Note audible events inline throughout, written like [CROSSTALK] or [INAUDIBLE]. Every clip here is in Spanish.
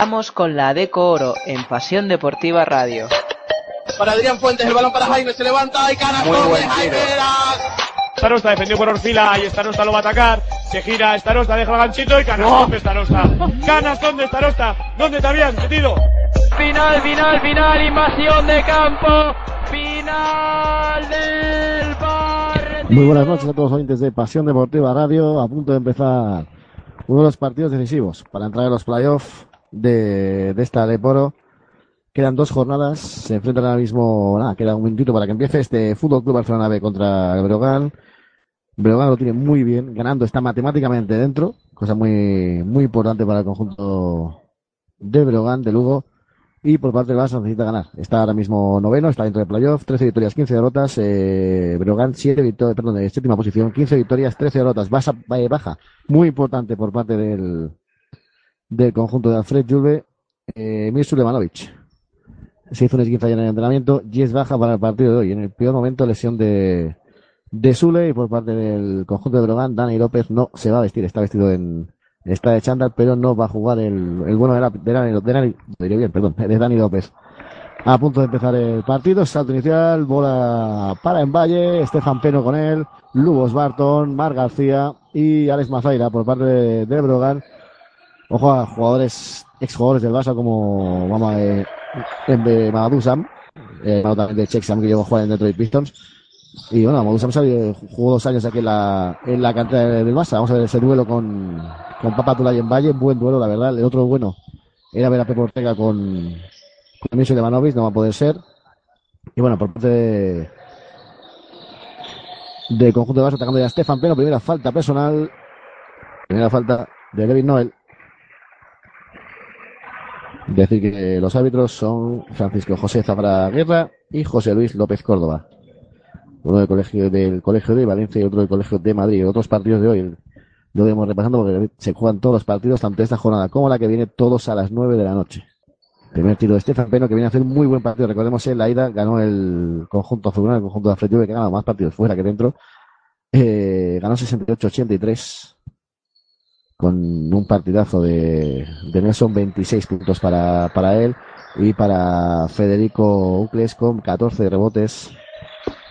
Estamos con la Deco Oro en Pasión Deportiva Radio. Para Adrián Fuentes, el balón para Jaime, se levanta y canastón de Jaime. Starosta defendió por Orfila y Starosta lo va a atacar. Se gira Starosta, deja el ganchito y canastón de Starosta. Canastón de Starosta. ¿Dónde te habían metido? Final, final, final, invasión de campo. Final del bar. Muy buenas noches a todos los oyentes de Pasión Deportiva Radio. A punto de empezar uno de los partidos decisivos para entrar en los playoffs de, de esta Leporo. Quedan dos jornadas, se enfrentan ahora mismo, nada, queda un minutito para que empiece este Fútbol Club Barcelona B contra Breogán. Breogán lo tiene muy bien, ganando, está matemáticamente dentro, cosa muy, muy importante para el conjunto de Breogán, de Lugo. Y por parte del Barça necesita ganar. Está ahora mismo noveno, está dentro del playoff, 13 victorias, 15 derrotas. Eh, Breogán, 7 victorias, perdón, de séptima posición, 15 victorias, 13 derrotas. Baja, baja, muy importante por parte del, del conjunto de Alfred Julve, eh, Mir Sulemanovic. Se hizo un esguince ayer en el entrenamiento y es baja para el partido de hoy. En el peor momento, lesión de, de Sule y por parte del conjunto de Brogan, Dani López no se va a vestir, está vestido en, está de chándal, pero no va a jugar el, el bueno de, la, de, Dani, de, Dani, bien, perdón, [LAUGHS] de Dani López. A punto de empezar el partido, salto inicial, bola para en Valle, Estefan Peno con él, Lugos Barton, Mar García y Alex Mazaira por parte de Brogan. Ojo a jugadores, exjugadores del Barça como vamos eh, Mamadou Sam, eh, de Checksam que llegó a jugar en Detroit Pistons. Y bueno, Mamadou Sam salió, jugó dos años aquí en la, en la cantera del Barça. Vamos a ver ese duelo con, con Papa Tulay en Valle, buen duelo, la verdad. El otro bueno era ver a Pepe Ortega con, con Micho Levanovic, no va a poder ser. Y bueno, por parte de, de conjunto de Barça atacando ya a Stefan Peno, primera falta personal, primera falta de David Noel. Decir que los árbitros son Francisco José Zafra Guerra y José Luis López Córdoba. Uno del colegio, del colegio de Valencia y otro del colegio de Madrid. Otros partidos de hoy lo vemos repasando porque se juegan todos los partidos, tanto esta jornada como la que viene, todos a las 9 de la noche. Primer tiro de Estefan Peno, que viene a hacer muy buen partido. Recordemos en la ida ganó el conjunto azulgrana, el conjunto de Afretube, que gana más partidos fuera que dentro. Eh, ganó 68-83 con un partidazo de, de Nelson, 26 puntos para, para él. Y para Federico Ucles con 14 rebotes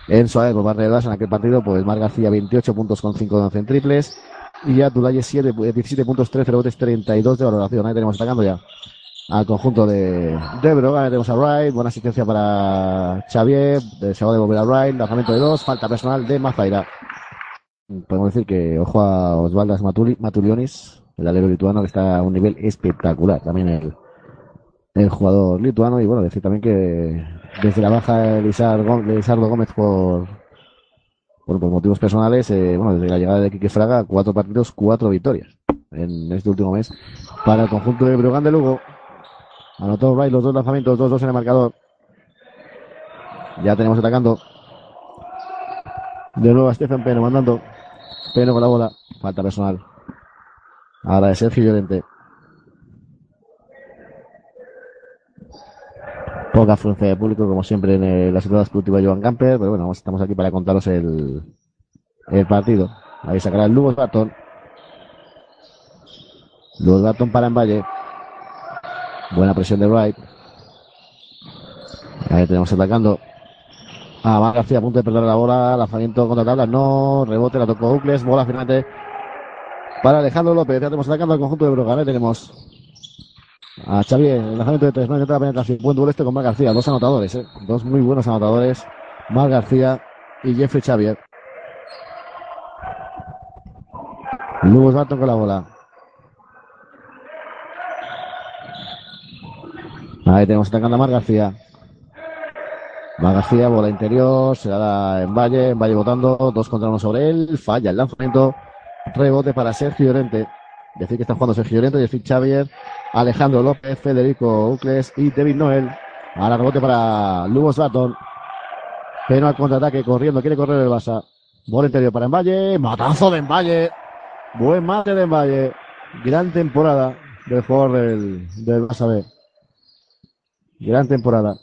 en por parte de en aquel partido, pues Mar García 28 puntos con 5 de 11 en triples. Y Abdulaye 7, 17 puntos, 13 rebotes, 32 de valoración. Ahí tenemos atacando ya al conjunto de, de Brogan. Ahí tenemos a Wright, buena asistencia para Xavier, se va a devolver a Wright, lanzamiento de dos, falta personal de Mazaira podemos decir que ojo a Osvaldas Matuli, Matulionis, el alero lituano que está a un nivel espectacular. También el, el jugador lituano. Y bueno, decir también que desde la baja de Lizardo Gómez por, por, motivos personales, eh, bueno, desde la llegada de Quique Fraga, cuatro partidos, cuatro victorias en este último mes para el conjunto de Brogan de Lugo. Anotó Wright los dos lanzamientos, dos dos en el marcador. Ya tenemos atacando. De nuevo a Stephen Peno mandando. Peno con la bola. Falta personal. Ahora de Sergio Llorente. Poca afluencia de público, como siempre en el, las entradas que cultiva Joan Camper. Pero bueno, estamos aquí para contaros el, el partido. Ahí sacará el Lugos Barton. Lugos Barton para en Valle. Buena presión de Wright. Ahí tenemos atacando a Mar García a punto de perder la bola, lanzamiento contra tabla, no, rebote, la tocó Ucles, bola finalmente para Alejandro López, ya tenemos atacando al conjunto de Brogan, tenemos a Xavier, el lanzamiento de tres, no intenta la penetración, buen duelo este con Mar García, dos anotadores, ¿eh? dos muy buenos anotadores, Mar García y Jeffrey Xavier. Lugos Barton con la bola. Ahí tenemos atacando a Mar García. García, bola interior, se la da en Valle, en Valle votando, dos contra uno sobre él, falla el lanzamiento, rebote para Sergio Llorente. Decir que está jugando Sergio Llorente, decir Xavier, Alejandro López, Federico Ucles y David Noel. Ahora rebote para Lugos Baton. Pero al contraataque, corriendo, quiere correr el Barça. Bola interior para Envalle, matazo de Envalle. Buen mate de Envalle. Gran temporada del jugador del, del Barça B. Gran temporada.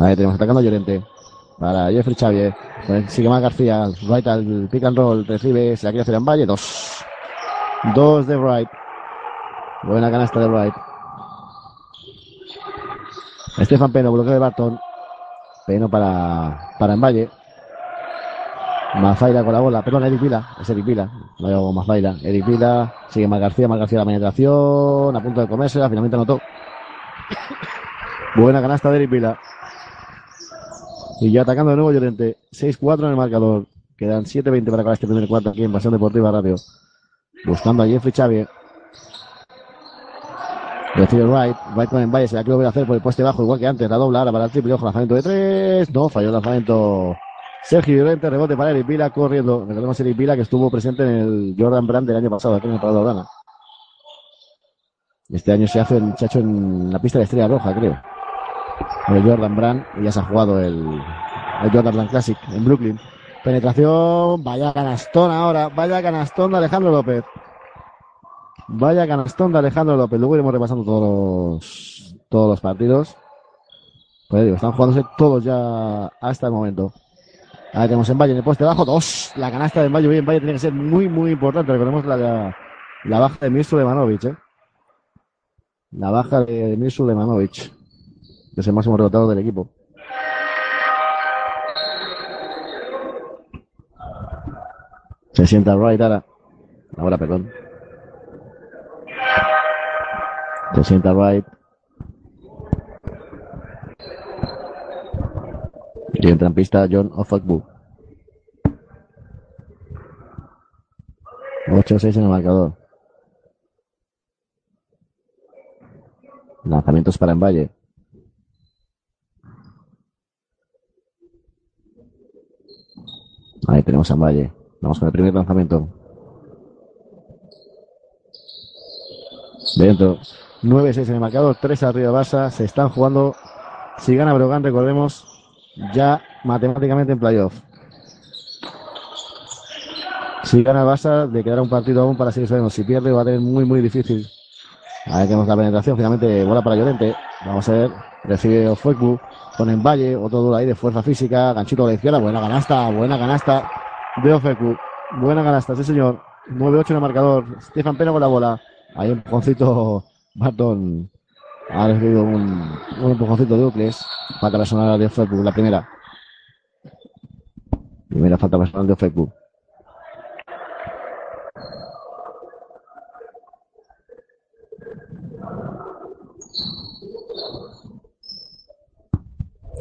Ahí tenemos atacando a Llorente. Para Jeffrey Xavier. Sigue más García. Wright al pick and roll. Recibe. Se la quiere hacer en Valle. Dos. Dos de Wright. Buena canasta de Wright. Estefan Peno, bloqueo de Barton. Peno para, para Envalle. Mazaira con la bola. Perdón, Eric Vila. Es Eric Vila. No hago Mazaira. Eric Vila. Sigue Mar García. Mar García la penetración. A punto de comerse. Finalmente anotó. Buena canasta de Eric Vila. Y ya atacando de nuevo Llorente. 6-4 en el marcador. Quedan 7-20 para acabar este primer cuarto aquí en Pasión Deportiva Radio. Buscando a Jeffrey Xavier. Recibe Wright. Wright con Envalle. Se la quiere volver a hacer por el poste bajo, igual que antes. La dobla ahora para el triple. Ojo, lanzamiento de 3. No, falló el lanzamiento. Sergio Llorente, rebote para Eric Vila, corriendo. Recordemos Eric Vila que estuvo presente en el Jordan Brand del año pasado, aquí en el Parado. Este año se hace el chacho en la pista de Estrella Roja, creo. El Jordan Brand, y ya se ha jugado el, el Jordan Brand Classic en Brooklyn. Penetración, vaya canastón ahora, vaya canastón de Alejandro López. Vaya canastón de Alejandro López. Luego iremos repasando todos los, todos los partidos. Pues digo, están jugándose todos ya hasta el momento. Ahí tenemos en Valle en el poste bajo. Dos. La canasta de Valle. Bien, Valle tiene que ser muy, muy importante. Recordemos la, la, baja de Mirsu Lemanovic. ¿eh? La baja de Mirsu Lemanovic. Es el máximo rebotador del equipo. Se sienta Wright ahora. Ahora, perdón. Se sienta Wright. Y entra en pista John Ofakbu. 8-6 en el marcador. Lanzamientos para Envalle. Ahí tenemos a Envalle. Vamos con el primer lanzamiento. Dentro. 9-6 en el marcador. 3 arriba de Barça. Se están jugando. Si gana Brogan, recordemos, ya matemáticamente en playoff. Si gana Barça, le quedará un partido aún para seguir subiendo. Si pierde, va a tener muy, muy difícil. Ahí tenemos la penetración. Finalmente, bola para Llorente. Vamos a ver. Recibe Ofuecu. Con en Valle. Otro duro ahí de fuerza física. Ganchito a la izquierda. Buena canasta. Buena canasta de Ofecu. Buena canasta, sí señor. 9-8 en el marcador. Stefan Peno con la bola. Ahí un empujoncito. [LAUGHS] Barton ha recibido un, un empujoncito de Ucles. Falta personal de Ofecu, la primera. Primera falta personal de Ofecu.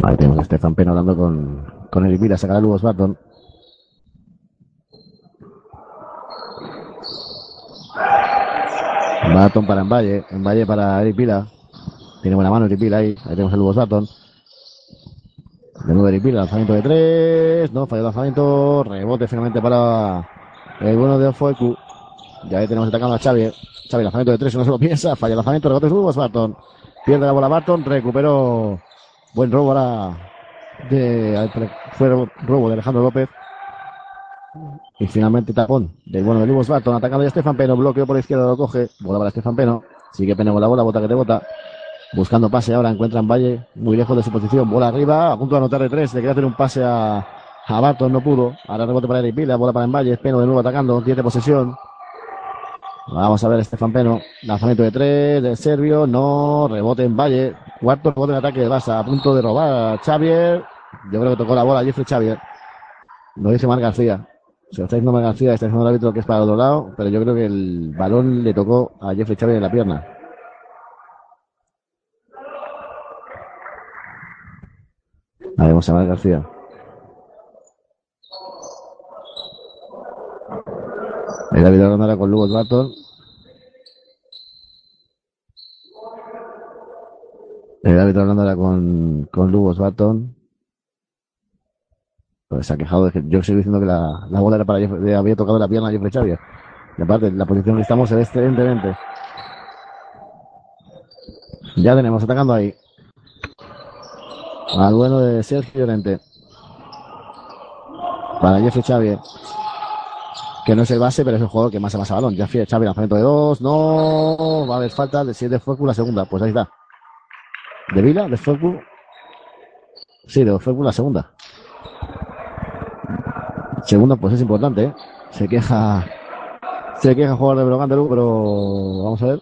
Ahí tenemos a Stefan Peno hablando con, con Eric Vila. Sacará Lugos Barton. Barton para Envalle. Envalle para Eric Vila. Tiene buena mano Eric Vila ahí. Ahí tenemos a Lugos Barton. De nuevo Eric Vila. Lanzamiento de tres. No, falló el lanzamiento. Rebote finalmente para el bueno de Ofoeku. Ya ahí tenemos atacando a Xavi. Xavi, lanzamiento de tres. No se lo piensa. Falla el lanzamiento. Rebote de Lugos Barton. Pierde la bola Barton. Recuperó. Buen robo ahora de, fue robo de Alejandro López. Y finalmente tapón del bueno de Lugos Barton. Atacando ya Estefan Peno. Bloqueo por la izquierda. Lo coge. Bola para Estefan Peno. Sigue Peno con la bola. Bota que te bota. Buscando pase ahora. Encuentra en Valle. Muy lejos de su posición. Bola arriba. A punto de anotar de tres. Le quería hacer un pase a, a Barton. No pudo. Ahora rebote para Eric. Bola para Envalle. Peno de nuevo atacando. Tiene posesión. Vamos a ver Estefan Peno. Lanzamiento de tres del serbio. No. Rebote en Valle. Cuarto rebote en ataque de Barça. A punto de robar a Xavier. Yo creo que tocó la bola Jeffrey Xavier. Lo dice Mar García. Se lo está diciendo Mar García. Está diciendo el árbitro que es para el otro lado. Pero yo creo que el balón le tocó a Jeffrey Xavier en la pierna. Ahí vemos a Mar García. Árbitro hablando ahora con Lugos Barton. El árbitro hablando con, con Lugos Barton. Pues se ha quejado de que yo sigo diciendo que la, la bola era para Jeff- había tocado la pierna a Jeffrey Xavier. Y aparte, la posición que estamos ve excelentemente. Ya tenemos atacando ahí. Al bueno de Sergio Llorente. Para Jeffrey Xavier que no es el base, pero es el jugador que más amasa balón. Ya Xavi, lanzamiento de dos, no, va a haber falta de si es de Fuecu la segunda, pues ahí está. ¿De Vila? ¿De Fuecu? Sí, de Fuecu la segunda. Segunda, pues es importante, ¿eh? Se queja, se queja el jugador de Lugo, pero vamos a ver.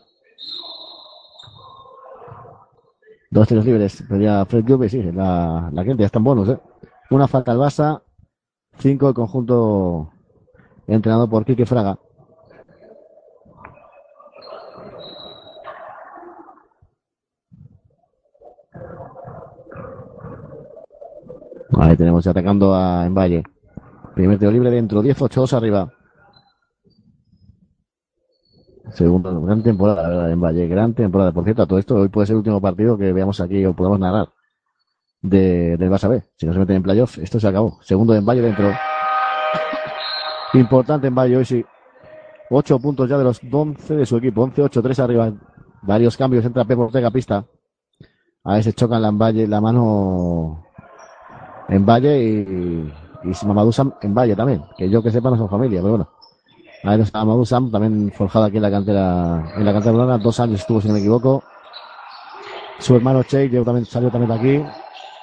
Dos tiros libres. Pedía Fred Juve, sí, la, la gente ya está en bonus, ¿eh? Una falta al Barça. Cinco el conjunto entrenado por Quique Fraga. Ahí tenemos atacando a Valle. Primer tiro libre dentro, 10-8-2 arriba. Segundo, gran temporada, la verdad, en Valle. Gran temporada. Por cierto, todo esto hoy puede ser el último partido que veamos aquí o podamos narrar de, del B. Si no se meten en playoff, esto se acabó. Segundo en Valle dentro. Importante en Valle hoy sí. 8 puntos ya de los 11 de su equipo. 11-8-3 arriba. Varios cambios. Entra Pepe Ortega pista. A se chocan la en Valle, la mano en Valle y, y Mamadou Sam en Valle también. Que yo que sepa no son familia, pero bueno. A ver Mamadou también forjado aquí en la cantera, en la cantera urbana. Dos años estuvo, si no me equivoco. Su hermano Che llegó también, salió también de aquí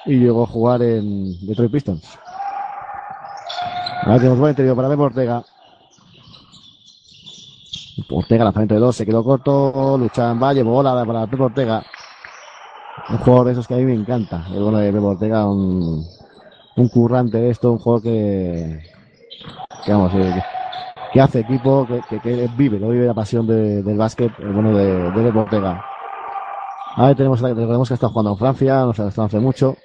y llegó a jugar en Detroit Pistons. Ahora tenemos buen interior para Pepe Ortega. Ortega, lanzamiento de dos, se quedó corto, lucha en Valle, bola para Pepe Ortega. Un jugador de esos que a mí me encanta. El bueno de Pepe Ortega, un, un currante de esto, un jugador que, que vamos, que, que hace equipo, que, que, que vive, lo vive la pasión de- del básquet, el bueno de, de Pepe Ortega. Ahí tenemos, recordemos que está jugando en Francia, no se hace mucho.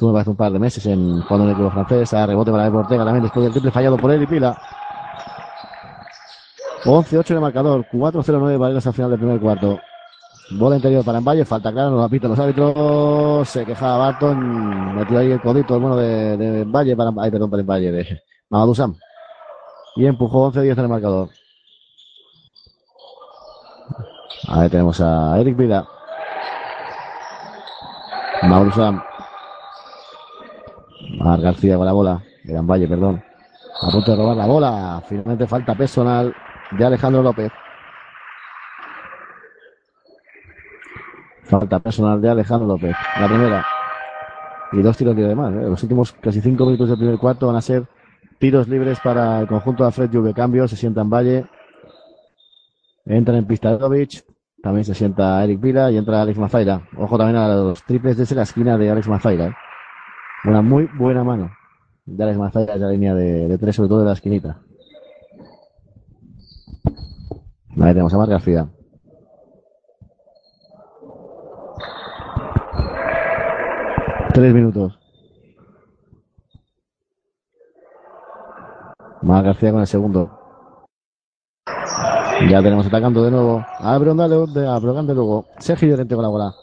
Estuvo hace un par de meses en jugando en el equipo francés, a rebote para Pepe Ortega también después del triple fallado por él Pila. 11-8 en el marcador, 4-0-9 para irnos al final del primer cuarto. Bola interior para Valle, falta clara, nos la pitan los árbitros. Se quejaba Barton, metió ahí el codito, el bueno de, de Valle para, ay, perdón, para Valle, de Mamadou Sam. Y empujó 11-10 en el marcador. Ahí tenemos a Eric Vila. Mauro Sam. Mar García con la bola. Gran Valle, perdón. A punto de robar la bola. Finalmente falta personal de Alejandro López. Falta personal de Alejandro López. La primera. Y dos tiros libres más. ¿eh? Los últimos casi cinco minutos del primer cuarto van a ser tiros libres para el conjunto de Alfred Juve. Cambio, se sienta en Valle. Entra en pista Dovic. También se sienta Eric Vila y entra Alex Mafaira. Ojo también a los triples desde la esquina de Alex Mafaira. ¿eh? Una muy buena mano de Alex Mafaira en la línea de, tres, sobre todo de la esquinita. Ahí tenemos a Mar García. Tres minutos. Mar García con el segundo. Ya tenemos atacando de nuevo. A Brondale, de, a Brogante luego. Sergio Llorente con la bola.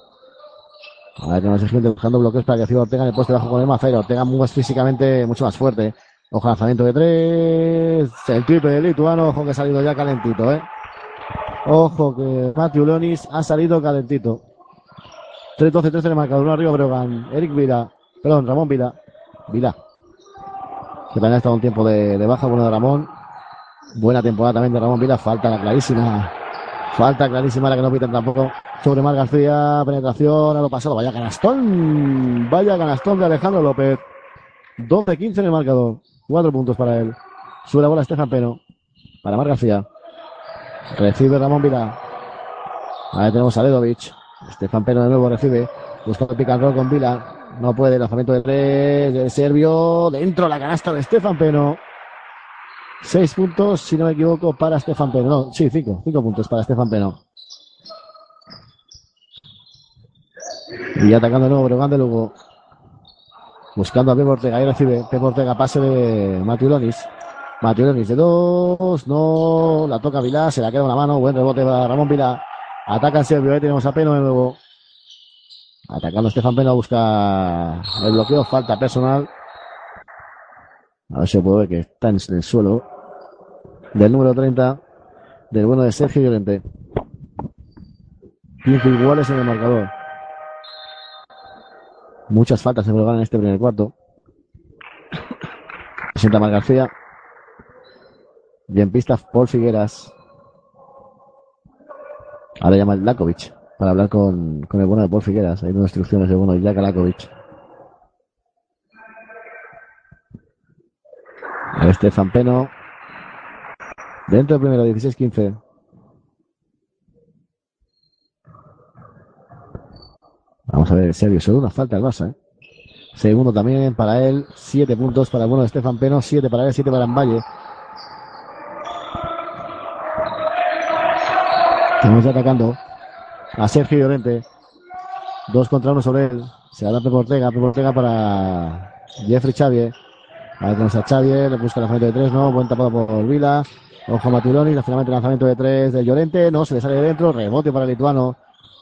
Ahora tenemos a Sergio buscando bloqueos para que Ciudad Ortega en el poste bajo con el Mazaira. Ortega más físicamente mucho más fuerte. Ojo, lanzamiento de tres. El triple de lituano. Ojo que ha salido ya calentito, eh. Ojo que Matthew Lonis ha salido calentito. 3-12-3 en el marcador. Uno arriba Brogan. Eric Vila. Perdón, Ramón Vila. Vila. Que también ha estado un tiempo de, de baja. Bueno de Ramón. Buena temporada también de Ramón Vila. Falta la clarísima. Falta clarísima la que no piten tampoco. Sobre Mar García. Penetración a lo pasado. Vaya canastón. Vaya canastón de Alejandro López. 12-15 en el marcador. Cuatro puntos para él. Sube la bola Estefan Peno. Para Mar García. Recibe Ramón Vila. Ahí tenemos a Ledovic. Estefan Peno de nuevo recibe. Busca el pick and roll con Vila. No puede. Lanzamiento de tres. De Servio. Dentro la canasta de Estefan Peno. Seis puntos, si no me equivoco, para Estefan Peno. No, sí, cinco. Cinco puntos para Estefan Peno. Y atacando de nuevo Breogán de Lugo. Buscando a Pepe Ortega. Ahí recibe Pepe Ortega. Pase de Matiulonis. Matiulonis de dos. No. La toca Vilá. Se la queda una mano. Buen rebote para Ramón Vilá. Ataca el Servio. Ahí tenemos a Peno de nuevo. Atacando Estefan Peno. Busca el bloqueo. Falta personal. A ver si puedo ver que está en el suelo. Del número 30. Del bueno de Sergio Llorente. 15 iguales en el marcador. Muchas faltas se juegan en este primer cuarto. Presenta Mar García. Y en pista Paul Figueras. Ahora llama el Lakovic para hablar con, con el bueno de Paul Figueras. Hay unas instrucciones de bueno de Lakovic. Estefan Peno. Dentro del primero, 16-15. Vamos a ver, en serio, solo una falta el Barça, ¿eh? Segundo también para él, siete puntos para bueno de Estefan Peno, siete para él, siete para Valle. Estamos atacando a Sergio Llorente. Dos contra uno sobre él. Se a dar Pepe Ortega, Pepe Ortega para Jeffrey Xavier. Ahí tenemos a Xavier, le busca el lanzamiento de tres, no, buen tapado por Vila. Ojo a Matuloni, finalmente lanzamiento de tres de Llorente, no, se le sale de dentro, rebote para el lituano,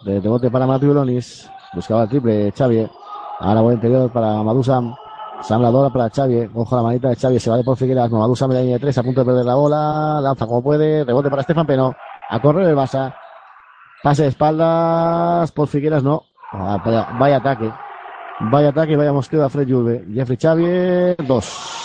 rebote para Matulonis, buscaba el triple Xavier. Ahora buen interior para Madusam. Sam la para Xavier. Ojo a la manita de Xavier. Se va de por Figueras. Madusam en la línea de tres. A punto de perder la bola. Lanza como puede. Rebote para Estefan Peno. A correr el Basa. Pase de espaldas. Por Figueras no. Ah, vaya ataque. Vaya ataque. Vaya mosqueo a Fred Julve. Jeffrey Xavier. Dos.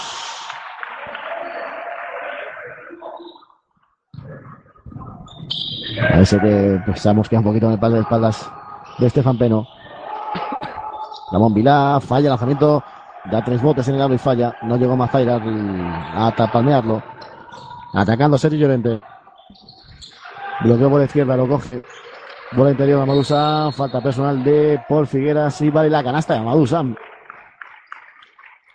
Parece que pues, se ha mosqueado un poquito en el palo de espaldas de Estefan Peno. Ramón Vilá falla el lanzamiento, da tres botes en el aro y falla. No llegó Mazaira a palmearlo. Atacando Sergio Llorente. Bloqueo por la izquierda, lo coge. Bola interior a Madusa. Falta personal de Paul Figueras y vale la canasta de Madusa.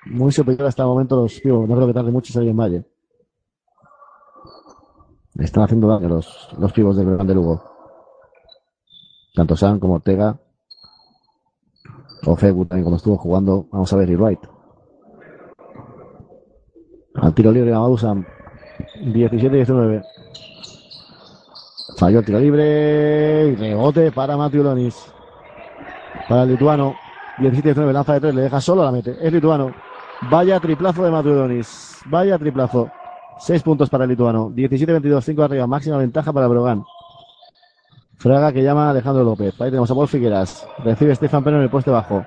Muy superior hasta el momento los pibos. No creo que tarde mucho salir en Valle. Están haciendo daño los, los pibos del Gran de Lugo. Tanto Sam como Ortega o Fegu también como estuvo jugando. Vamos a ver y Wright. Al tiro libre Madusan. 17-19. Falló el tiro libre. Rebote para Matthew Lonis. Para el lituano. 17-19. Lanza de tres. Le deja solo la mete. Es lituano. Vaya triplazo de Matthew Lonis. Vaya triplazo. 6 puntos para el lituano. 17-22. 5 arriba. Máxima ventaja para Brogan. Fraga que llama Alejandro López. Ahí tenemos a Paul Figueras. Recibe Stefan Peno en el puesto bajo.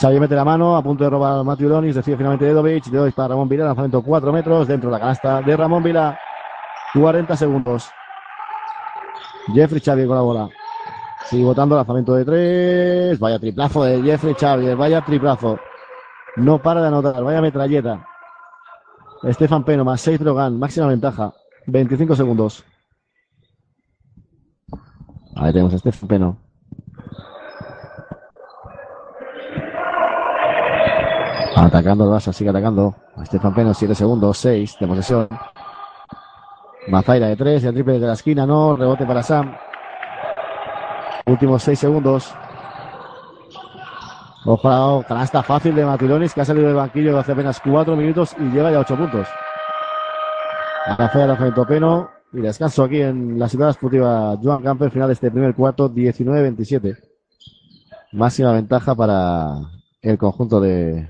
Xavier mete la mano, a punto de robar a Matthew Lonis, recibe finalmente Dedovic, Dedovic para Ramón Vila, lanzamiento 4 metros, dentro de la canasta de Ramón Vila, 40 segundos. Jeffrey Xavier con la bola. Sigue votando, lanzamiento de 3, vaya triplazo de Jeffrey Xavier, vaya triplazo. No para de anotar, vaya metralleta. Estefan Peno más 6 Drogan, máxima ventaja, 25 segundos. Ahí tenemos a Estefan Peno. Atacando el Barça, sigue atacando. Estefan Peno, 7 segundos, 6 de posesión. Mazaira de 3, el triple de la esquina, no, rebote para Sam. Últimos 6 segundos. Ojo, canasta fácil de Matilonis que ha salido del banquillo hace apenas 4 minutos y llega ya 8 puntos. A la frente Peno. Y descanso aquí en la ciudad esportiva Joan Camper, final de este primer cuarto, 19-27. Máxima ventaja para el conjunto de,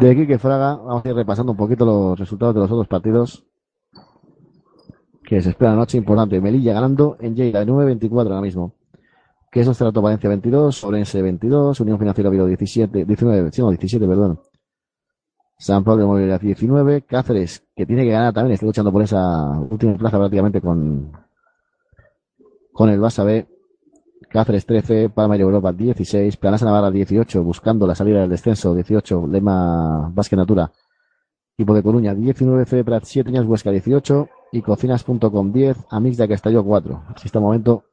de Quique Fraga. Vamos a ir repasando un poquito los resultados de los otros partidos que se espera la noche importante. Melilla ganando en Lleida de 9-24 ahora mismo. Que es Trato Valencia 22, Orense 22, Unión Financiera Vido 17, 19, no, 17, perdón. San Pablo Movilidad 19. Cáceres, que tiene que ganar también, está luchando por esa última plaza prácticamente con, con el Basa B. Cáceres 13, Palma y Europa 16, Planasa Navarra 18, buscando la salida del descenso 18, Lema Vázquez Natura. Equipo de Coruña 19, CD Prat 7, Ñas Huesca 18 y Cocinas.com 10, Amix de Castelló 4. Así está el momento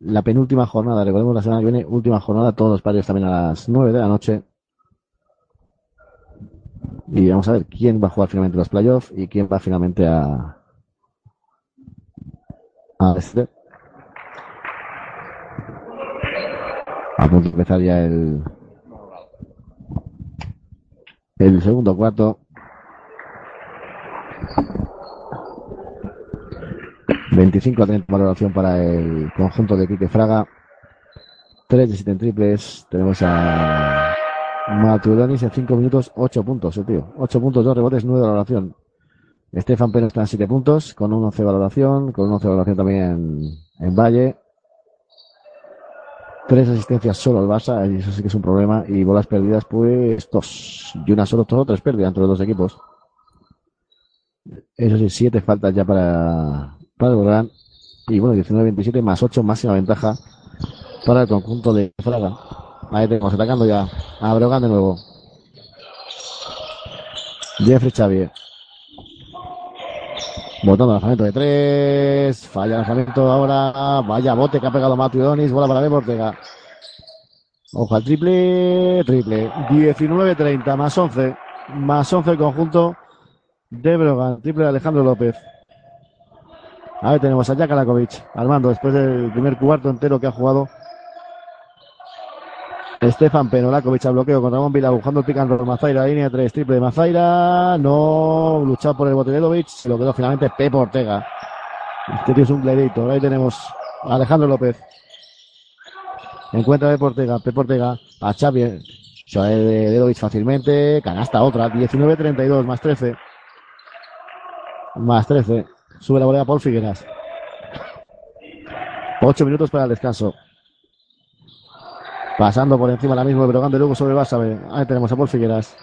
la penúltima jornada, recordemos la semana que viene, última jornada, todos los partidos también a las 9 de la noche. Y vamos a ver quién va a jugar finalmente los playoffs y quién va finalmente a. a este. A punto de empezar ya el. El segundo cuarto. 25 a 30 valoración para el conjunto de Quique Fraga. 3 de 7 en triples. Tenemos a Maturonis en 5 minutos, 8 puntos, eh, tío. 8 puntos, 2 rebotes, 9 de valoración. Estefan Pérez está en 7 puntos, con un 11 de valoración, con un 11 de valoración también en, Valle. 3 asistencias solo al Barça, y eso sí que es un problema. Y bolas perdidas, pues dos. Y una solo, todo, tres pérdidas entre los dos equipos. Eso sí, 7 faltas ya para, para el Gran. Y bueno, 19-27 más 8, máxima ventaja para el conjunto de Fraga. Ahí tenemos atacando ya a Brogan de nuevo. Jeffrey Xavier. Botando lanzamiento de tres. Falla lanzamiento ahora. Vaya bote que ha pegado Matthew Donis. Bola para Bebo Ortega. Ojo al triple. Triple. 19-30 más 11. Más 11 el conjunto de Brogan. Triple de Alejandro López. Ahí tenemos a Jack Alakovic armando después del primer cuarto entero que ha jugado Estefan Penolakovic al bloqueo con Ramón Vila buscando and roll. Mazaira, línea 3, triple de Mazaira. No luchado por el Botenedovic. Se lo quedó finalmente Pepe Ortega. Este tío es un gladiator. Ahí tenemos a Alejandro López. Encuentra Pepe Ortega. Pepe Ortega a Xavi. Dedovic fácilmente. Canasta otra. 19-32 más 13. Más 13. Sube la volea Paul Figueras. 8 minutos para el descanso. Pasando por encima ahora mismo de Brogan de Lugo sobre Basabe. Ahí tenemos a Paul Figueras.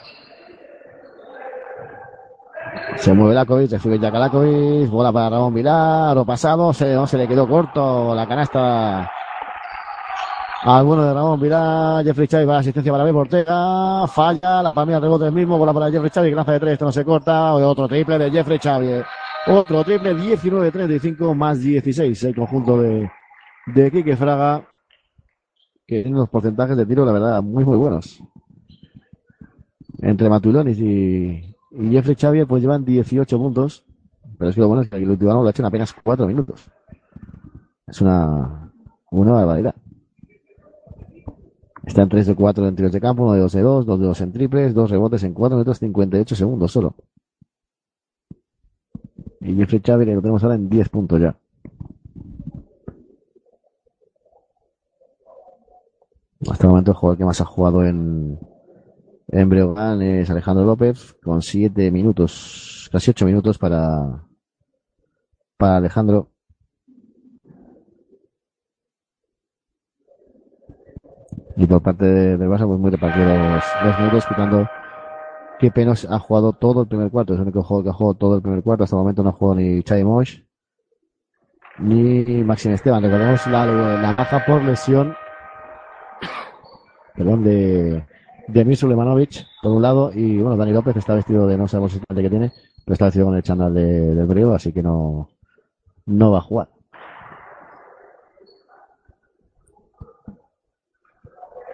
Se mueve Lakovic, se sube ya Lakovic, bola para Ramón Vilar, o pasado, se, le quedó corto la canasta al bueno de Ramón Vilar, Jeffrey Chávez va la asistencia para Bebo Ortega, falla, la familia rebote el mismo, bola para Jeffrey Chávez, lanza de tres, esto no se corta, otro triple de Jeffrey Chávez, otro triple, 19-35 más 16, el conjunto de, de Quique Fraga, que tiene unos porcentajes de tiro, la verdad, muy, muy buenos. Entre Matulonis y, y Jeffrey Xavier, pues llevan 18 puntos. Pero es que lo bueno es que el último lo ha hecho en apenas 4 minutos. Es una, una barbaridad. Está en 3 de 4 en tiros de campo, 1 de 2 de 2, 2 de 2 en triples, 2 rebotes en 4 minutos 58 segundos solo. Y Jeffrey Xavier lo tenemos ahora en 10 puntos ya. Hasta el momento el jugador que más ha jugado en, en Breogán es Alejandro López con 7 minutos, casi 8 minutos para, para Alejandro. Y por parte de, del Barça, pues muy repartidos los, los minutos, quitando que Penos ha jugado todo el primer cuarto. Es el único jugador que ha jugado todo el primer cuarto. Hasta el momento no ha jugado ni Chai Mosh ni Maxim Esteban. Recordemos la, la baja por lesión perdón, de, de Mir Sulemanovic, por un lado, y bueno, Dani López está vestido de no sabemos exactamente qué tiene, pero está vestido con el chándal de, del brío, así que no, no va a jugar.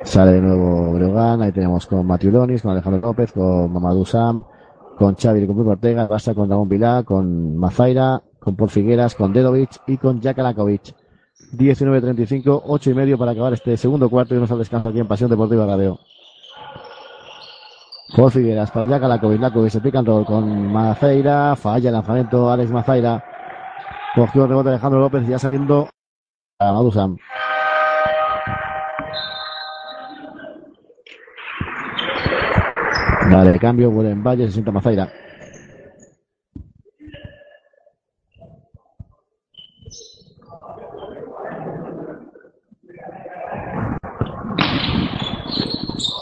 Sale de nuevo Breogán, ahí tenemos con Matthew Donis, con Alejandro López, con Mamadou Sam, con Xavi y con Pepe Ortega, basta con Ramón Vilá, con Mazaira, con Paul Figueras, con Dedovic y con Jack Alakovic. 19-35, 8 y medio para acabar este segundo cuarto y nos al descanso aquí en Pasión Deportiva Radio. Paul Figueras, para Jack Alakovic, Lakovic se pica en roll con Maceira, falla el lanzamiento Alex Mazaira, cogió el rebote Alejandro López ya saliendo a Madusam. Vale, cambio, vuelve en Valle, se sienta Mazaira.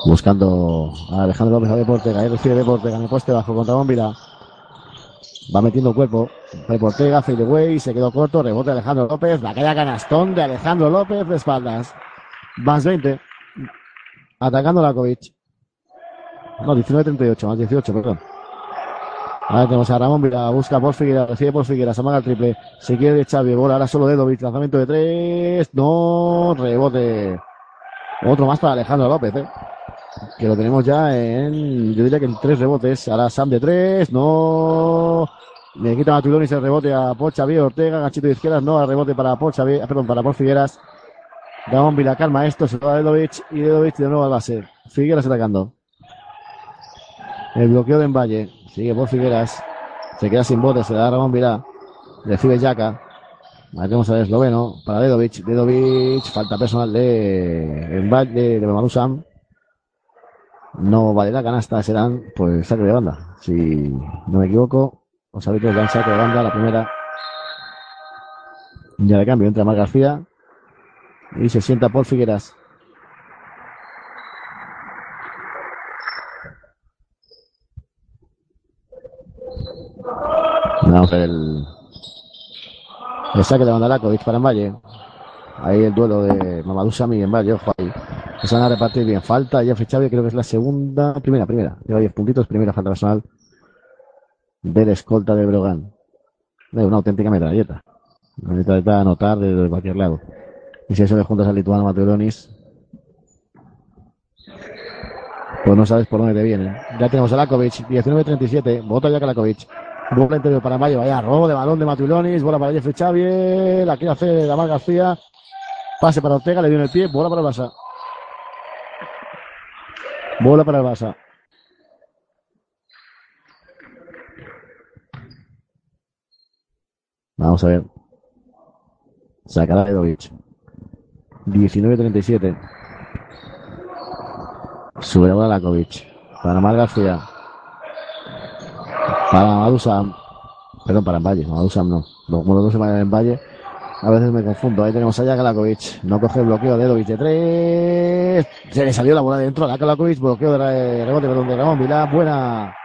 Buscando a Alejandro López a Deportega. Ahí recibe Deportega en el poste bajo contra Bombila. Va metiendo cuerpo. Deportega, fade away, se quedó corto. Rebote Alejandro López. La calle canastón de Alejandro López de espaldas. Más 20. Atacando Lakovic. No, 19-38, más 18, perdón. Ahora tenemos a Ramón Vila, busca por Figueras, recibe por Figueras, amaga el triple, se quiere de Xavi, bola ahora solo Dedovic, lanzamiento de tres, no, rebote. Otro más para Alejandro López, eh. Que lo tenemos ya en, yo diría que en tres rebotes. Ahora Sam de tres, no. Le quita a Tulonis el rebote a Paul Xavier Ortega, ganchito de izquierdas, no, al rebote para Paul Xavier, perdón, para Paul Figueras. Ramón Vila calma esto, se lo da Dedovic y Dedovic de nuevo al base. Figueras atacando. El bloqueo de Envalle. Sigue por Figueras. Se queda sin bote, se da a Ramón Vila. Recibe Yaka. Ahí tenemos al esloveno para Dedovic. Dedovic, falta personal de Envalle, de, de Mamadou Sam. No vale la canasta, serán pues saque de banda. Si no me equivoco, os habéis dan saque de banda la primera. Ya de cambio entra Mar García y se sienta por Figueras. Ver el, el saque de banda Lakovic para Valle. Ahí el duelo de Mamadou Sami en Valle, ojo ahí. Se van a repartir bien. Falta Jeffrey Xavier, creo que es la segunda, primera, primera. Lleva 10 puntitos, primera falta personal del escolta de Brogan. Es una auténtica metralleta. Una metralleta a anotar desde cualquier lado. Y si eso le juntas al lituano Mateuronis, pues no sabes por dónde te viene. Ya tenemos a Lakovic, 19-37, vota ya Lakovic. Bola interior para Mayo, vaya robo de balón de Matulonis, bola para Jeffrey Xavier, la quiere hacer Damar García, pase para Ortega, le dio en el pie, bola para el Barça. Bola para el Barça. Vamos a ver. Sacará Edovic. 19-37. Sube la bola Lakovic. Para Mar García. Para Madusam. Perdón, para Valle. Madusam no. Como los dos se van en Valle. A veces me confundo. Ahí tenemos a Jakalakovic. No coge el bloqueo de Edovic de tres. Se le salió la bola dentro. Jakalakovic. Bloqueo de rebote perdón, de Ramón Vilá. Buena.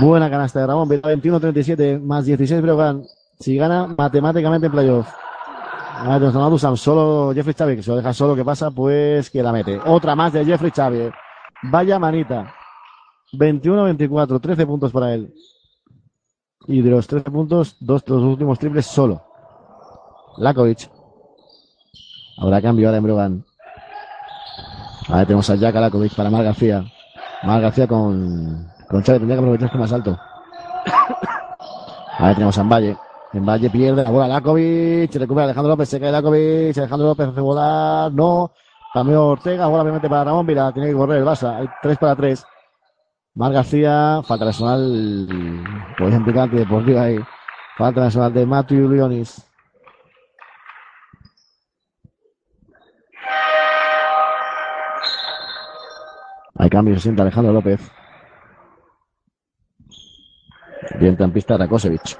Buena canasta de Ramón Vilá. 21-37 más 16 Breogán. Si gana matemáticamente en playoff. A ver, Madusam. Solo Jeffrey Xavier. Que se lo deja solo. que pasa? Pues que la mete. Otra más de Jeffrey Xavier. Vaya manita. 21-24, 13 puntos para él. Y de los 13 puntos, dos los últimos triples solo. Lakovic. Ahora cambio ahora en Brogan. Ahora tenemos a Jack Lakovic para Mar García. Mar García con, con Chávez. Tendría que aprovechar que más alto. Ahora tenemos a Valle. En Valle pierde la bola Lakovic. Recupera Alejandro López. Se cae Lakovic. Alejandro López hace volar. No. Cambio Ortega. Bola obviamente para Ramón Vila. Tiene que correr el Barça. Hay 3 para 3. Mar García, falta personal, por ejemplo, deportiva ahí. Falta personal de Matthew Leonis. Hay cambio, se sienta Alejandro López. Bien en pista Rakosevich.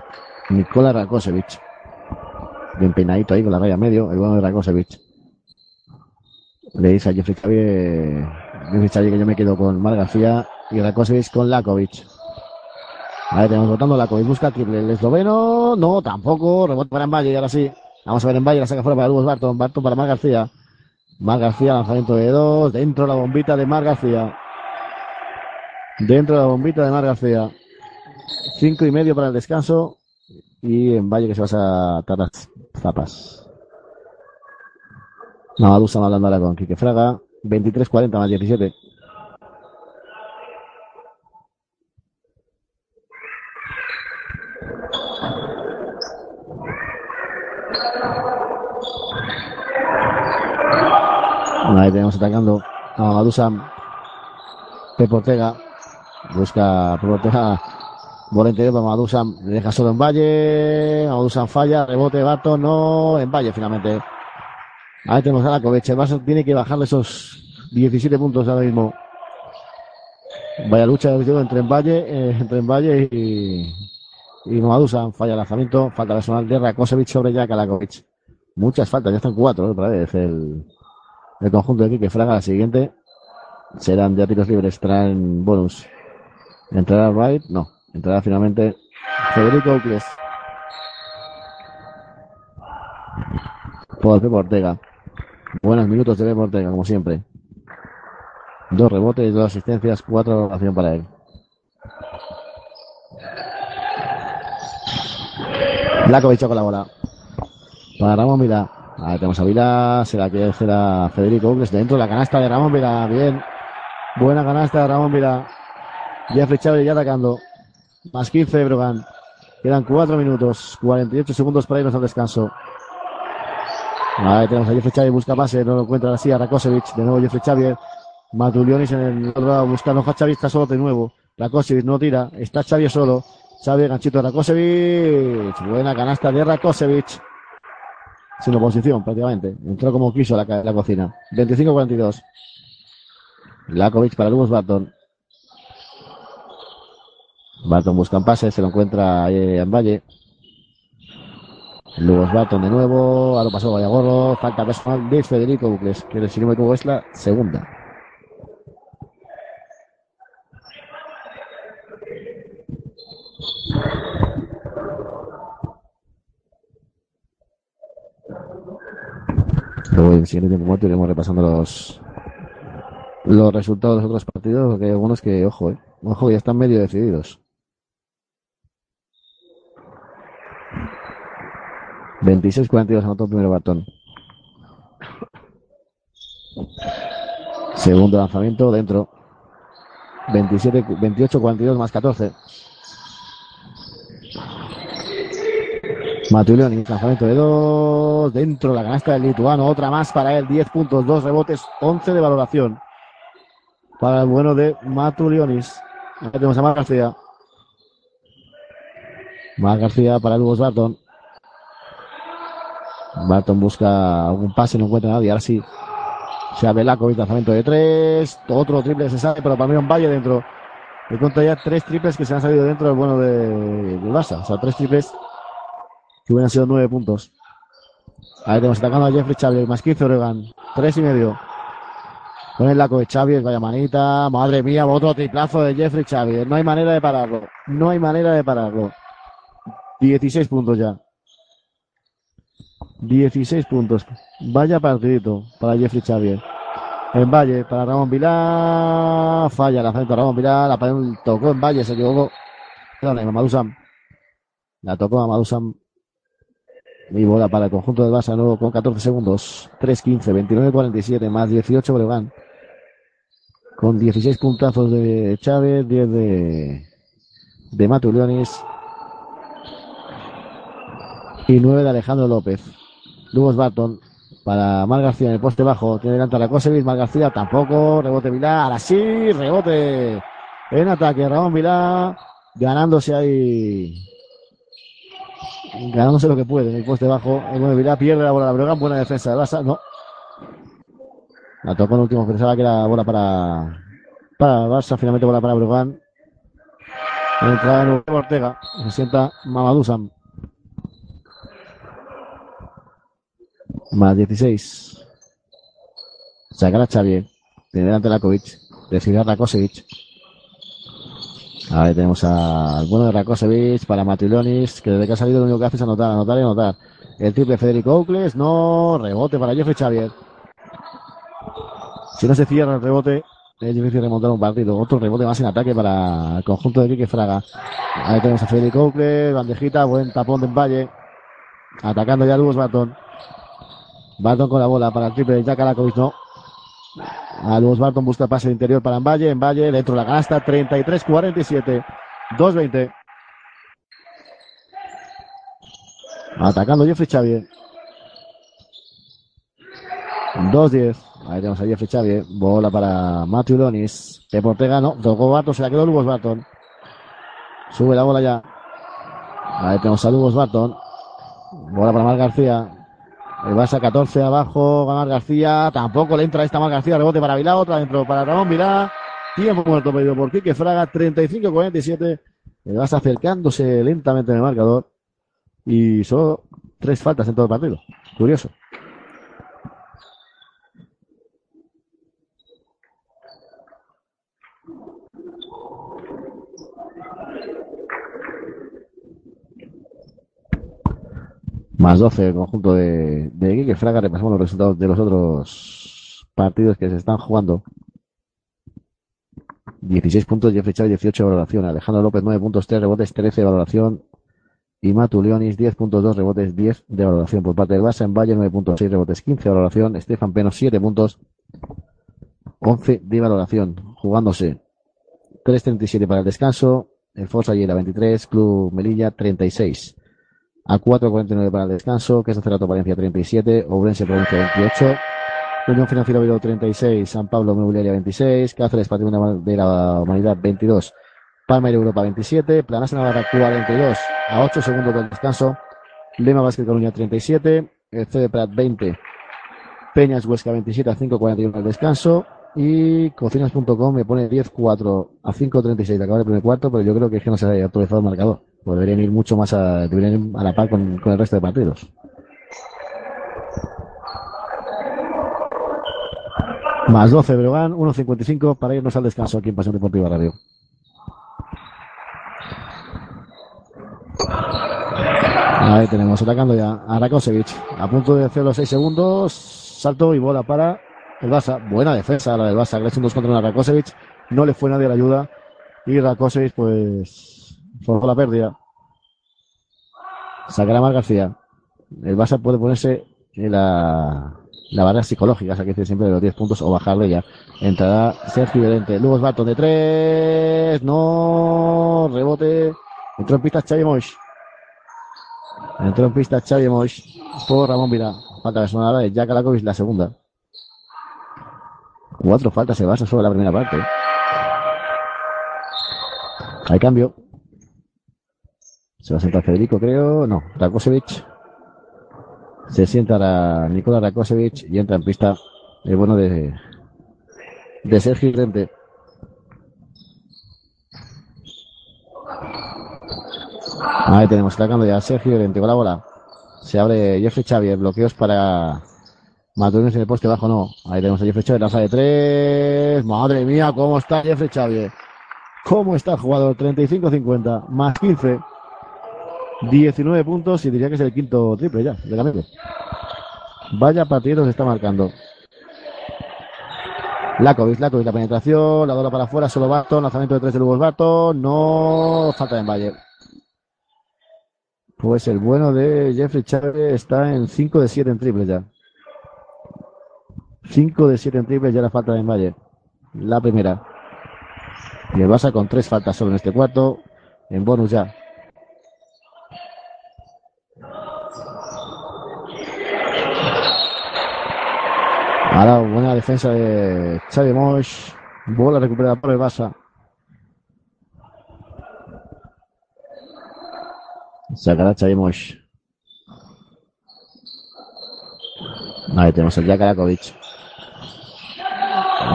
Nicola Rakosevich. Bien peinadito ahí con la raya medio, el bueno de Rakosevich. Le dice a Jeffrey Xavier, Jeffrey Xavier que yo me quedo con Mar García y Rakosevich con Lakovic. Ahí tenemos votando Lakovic. Busca triple. El esloveno. No, tampoco. Rebote para Valle y ahora sí. Vamos a ver en Valle. La saca fuera para Lugos Barton. Barton para Mar García. Mar García, lanzamiento de dos. Dentro de la bombita de Mar García. Dentro de la bombita de Mar García. Cinco y medio para el descanso. Y en Valle que se va a atar zapas. Navadusa hablando ahora con Quique Fraga. 23-40 más 17. Ahí tenemos atacando a Madusam. Pep Ortega. Busca Pep Ortega. Bola interior para deja solo en Valle. Madusam falla. Rebote Barto. No. En Valle finalmente. Ahí tenemos a la covecha. El Barça tiene que bajarle esos 17 puntos ahora mismo. Vaya lucha entre en Valle, eh, entre en Valle y, y Madusan. Falla el lanzamiento. Falta personal de Rakosevic sobre Jack Alakovic. Muchas faltas. Ya están cuatro otra vez. El, el conjunto de aquí que fraga la siguiente serán de tiros libres, traen bonus. ¿Entrará Wright? No. Entrará finalmente Federico Ucles. Por Pepe Ortega. Buenos minutos de Pepe Ortega, como siempre. Dos rebotes, dos asistencias, cuatro relación para él. Blakovic con la bola. Para Ramón Mira. Ahí tenemos a Vila, se la quiere hacer a Federico Ugles dentro de la canasta de Ramón Vila. Bien. Buena canasta de Ramón Vila. Jeffrey Chávez ya atacando. Más 15 de Brogan. Quedan 4 minutos, 48 segundos para irnos al descanso. Ahí tenemos a Jeffrey Chávez, busca pase, no lo encuentra así a Rakosevic. De nuevo Jeffrey Chávez. Matulionis en el otro lado buscando a Chávez, está solo de nuevo. Rakosevic no tira, está Chávez solo. Chávez, ganchito de Rakosevic. Buena canasta de Rakosevic sin oposición prácticamente. Entró como quiso la, la cocina. 25-42. Lakovic para Lugos Barton. Barton busca un pase, se lo encuentra en Valle. Lugos Barton de nuevo. Ahora pasó Vallagorro. Falta personal de Federico Bucles, que si no me equivoco es la segunda. siguiente tiempo muerto iremos repasando los los resultados de los otros partidos, porque hay algunos que, ojo, eh, ojo, ya están medio decididos. 26-42 anotó primero Bartón. Segundo lanzamiento dentro. 28-42 más 14. Matulioni, lanzamiento de dos, dentro la canasta del lituano, otra más para él, 10 puntos, 2 rebotes, 11 de valoración. Para el bueno de Matulionis. Ahí tenemos a Mar García. Mar García para Lugos Barton. Barton busca un pase, no encuentra a nadie. Ahora sí. Se abre lanzamiento de tres. Otro triple se sale, pero para un valle dentro. Me cuento ya tres triples que se han salido dentro del bueno de, de. O sea, tres triples que hubieran sido nueve puntos. Ahí tenemos atacando a Jeffrey Xavier, más 15 Oregon. Tres y medio. Con el laco de Xavier, vaya manita. Madre mía, otro triplazo de Jeffrey Xavier. No hay manera de pararlo. No hay manera de pararlo. 16 puntos ya. 16 puntos. Vaya partidito para Jeffrey Xavier. En Valle, para Ramón Vilá. Falla la frente a Ramón Vilá. La tocó en Valle, se equivocó. Perdón, Mamadou Sam. La tocó Mamadou Sam. Y bola para el conjunto de Barça nuevo con 14 segundos. 3-15, 29-47 más 18 Bregan. Con 16 puntazos de Chávez, 10 de, de Matulionis y 9 de Alejandro López. Lugos Barton para Mar García en el poste bajo. Tiene delante a Rakosevic. Mar García tampoco. Rebote Vilá. Ahora sí. Rebote en ataque. Ramón Vilá ganándose ahí ganándose lo que puede en el poste bajo. El Vilá pierde la bola de Bregan, buena defensa de Barça, no. La tocó en el último, pensaba que era bola para, para Barça, finalmente bola para Bregan. Entrada de Ortega, se sienta Mamadou Sam. Más 16. Sacar a Xavier. Tiene delante Lakovic. Recibe a Rakosevic. Ahí tenemos al bueno de Rakosevic para Matilonis, que desde que ha salido lo único que hace es anotar, anotar y anotar. El triple Federico Oukles, no, rebote para Jeffrey Xavier. Si no se cierra el rebote, es difícil remontar un partido. Otro rebote más en ataque para el conjunto de Quique Fraga. Ahí tenemos a Federico Oukles, bandejita, buen tapón de Valle. Atacando ya Lugos Barton. Barton con la bola para el triple de Jack Alakovic, no. A Luz Barton busca pase interior para Valle. En Valle, dentro de la canasta, 33-47. 2-20. Atacando Jeffrey Xavier. 2-10. Ahí tenemos a Jeffrey Xavier. Bola para Matthew Lonis. De Portega no. Tocó Barton. Se la quedó Lugos Barton. Sube la bola ya. Ahí tenemos a Lugos Barton. Bola para Mar García. El Barça 14 abajo, Gamar García, tampoco le entra esta Mar García, rebote para Vilá, otra dentro para Ramón Vilá, tiempo muerto pedido por Quique Fraga, 35-47, el Barça acercándose lentamente en el marcador y solo tres faltas en todo el partido, curioso. Más 12 el conjunto de, de Quique Fraga. Repasamos los resultados de los otros partidos que se están jugando. 16 puntos, Jeffrey Chávez 18 de valoración. Alejandro López 9 puntos, 3 rebotes, 13 de valoración. Y Matu Leonis 10 puntos, 2 rebotes, 10 de valoración. Por parte del Barça en Valle 9 puntos, 6 rebotes, 15 de valoración. Estefan Peno 7 puntos, 11 de valoración. Jugándose 3.37 para el descanso. El Forza Yela 23, Club Melilla 36 a 4.49 para el descanso, que es Cerato Valencia 37, Ourense Provincia 28, Unión Financiera Bilbao 36, San Pablo Mobiliaria 26, Cáceres Patrimonio de la Humanidad 22, Palma Europa 27, Planasa Navarra 42 a 8 segundos del descanso, Lema Vázquez Coruña 37, el CD Prat 20, Peñas Huesca 27 a 5.41 del descanso, y cocinas.com me pone 10-4 a 5.36 de acabar el primer cuarto, pero yo creo que es que no se ha actualizado el marcador. Pues deberían ir mucho más a, deberían ir a la par con, el resto de partidos. Más 12 Breogán, 1.55 para irnos al descanso aquí en Pasión Deportiva Radio. Ahí tenemos atacando ya a Rakosevic. A punto de hacer los 6 segundos. Salto y bola para el Barça. Buena defensa la del Barça. Un 2 contra una Rakosevic. No le fue nadie la ayuda. Y Rakosevic pues forzó la pérdida. Sacará Mar García. el Barça puede ponerse en la, la barrera psicológica, o sea que dice siempre de los 10 puntos o bajarle ya. Entrará Sergio Llorente. Luego Barton de 3. No. Rebote. Entró en pista Xavi Moix. Entró en pista Xavi Moix por Ramón Vila. Falta personal de Jack Alakovic, la segunda. Cuatro faltas se basa sobre la primera parte. Hay cambio. Se va a sentar Federico, creo. No, Rakosevic. Se sienta a Nicola Rakosevic y entra en pista el bueno de, de Sergio Llorente. Ahí tenemos sacando ya Sergio Llorente con la bola. Se abre Jeffrey Xavier, bloqueos para Maturín en el poste bajo, no. Ahí tenemos a Jeffrey Xavier, lanza de tres. Madre mía, cómo está Jeffrey Xavier. ¿Cómo está el jugador? 35-50, más 15. 19 puntos y diría que es el quinto triple ya, de la mente. Vaya partido se está marcando. Lakovic, Lakovic, la penetración, la bola para afuera, solo Barton, lanzamiento de tres de Lugos Barton, no falta en Valle. Pues el bueno de Jeffrey Chávez está en 5 de 7 en triple ya. 5 de 7 en triple ya la falta de Valle. La primera. Y el Barça con tres faltas solo en este cuarto. En bonus ya. Ahora buena defensa de Xavi Mosh. Bola recuperada por el Barça. Sacará Xavi Mosh. Ahí tenemos el Jack Arakovic.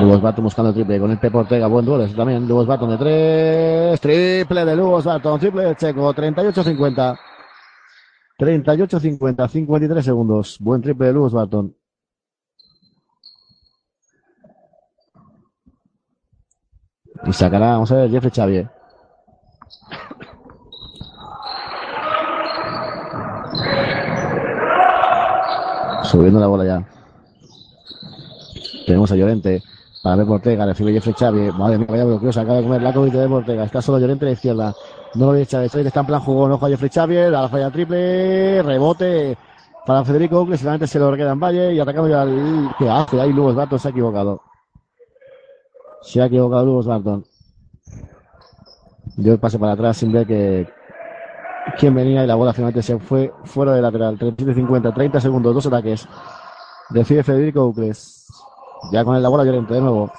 Lugos Barton buscando triple con el Pepe Ortega. Buen duelo también. Lugos Barton de tres. Triple de Lugos Barton. Triple de Checo. 38-50. 38-50. 53 segundos. Buen triple de Lugos Barton. Y sacará, vamos a ver, Jeffrey Xavier. Subiendo la bola ya. Tenemos a Llorente. Para ver Ortega, recibe Jeffrey Xavier. Madre mía, vaya bloqueo, se acaba de comer la COVID de Ortega. Está solo Llorente a la izquierda. No lo ve Xavier. Xavier está en plan jugón. Ojo a Jeffrey Xavier. La falla triple. Rebote para Federico Ocle. Finalmente se lo queda en Valle. Y atacando ya al... ¿Qué hace? Ahí Lugos Barton se ha equivocado. Se ha equivocado Lugos Barton. Dio el pase para atrás sin ver que quién venía y la bola finalmente se fue fuera de lateral. 37-50, 30 segundos, dos ataques. Decide Federico Ucles. Ya con la bola Llorente de nuevo.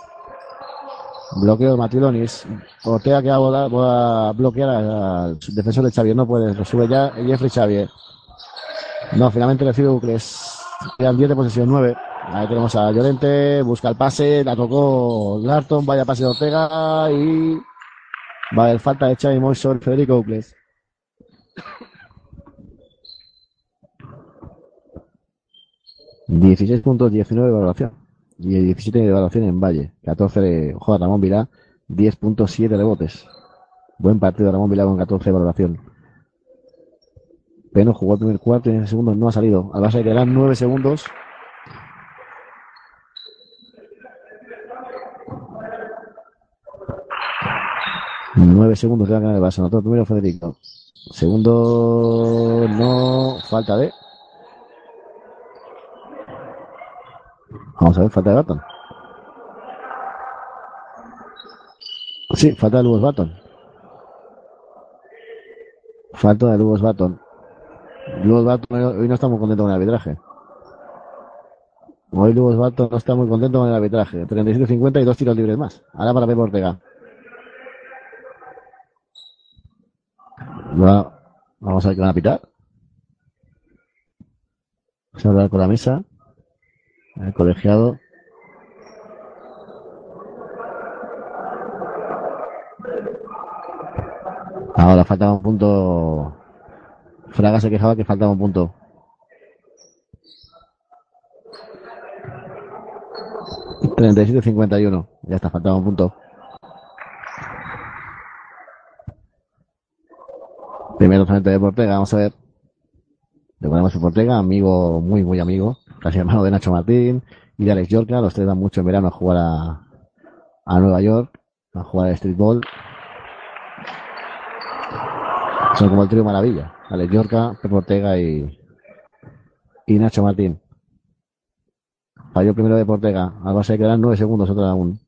Bloqueo de Matilonis. Ortega que va a, bloquear al defensor de Xavier. No puede. Lo sube ya Jeffrey Xavier. No, finalmente recibe Ucles. Quedan 10 de posesión, 9. Ahí tenemos a Llorente. Busca el pase. La tocó Larton. Vaya pase de Ortega. Y va a haber falta de Xavi Moy sobre Federico Ucles. Dieciséis puntos, 19 de evaluación. Y 17 de evaluación en Valle. 14 de juega Ramón Vilá. 10.7 rebotes. Buen partido Ramón Vilá con 14 de valoración. Peno jugó el primer cuarto y en el segundo no ha salido. Al base quedarán 9 segundos. Nueve segundos de ganar el Barça. Anotó primero Federico. Segundo, no. Falta de. Vamos a ver, falta de Barton. Sí, falta de Lugos Barton. Falta de Lugos Barton. Lugos Barton hoy no está muy contento con el arbitraje. Hoy Lugos Barton no está muy contento con el arbitraje. 37-50 y dos tiros libres más. Ahora para Pepe Ortega. Va, vamos a ver qué van a pitar. Vamos a hablar con la mesa. El colegiado. Ahora faltaba un punto. Fraga se quejaba que faltaba un punto. Treinta y siete cincuenta y uno. Ya está, faltaba un punto. Primero lanzamiento de Portega, vamos a ver. Le ponemos a Portega, amigo, muy, muy amigo. Casi hermano de Nacho Martín y de Alex Yorka. Los tres van mucho en verano a jugar a, a Nueva York, a jugar al streetball. Son como el trío maravilla. Alex Yorka, Pepe Ortega y, y Nacho Martín. Falló primero de Portega. Al base quedan 9 segundos otra aún.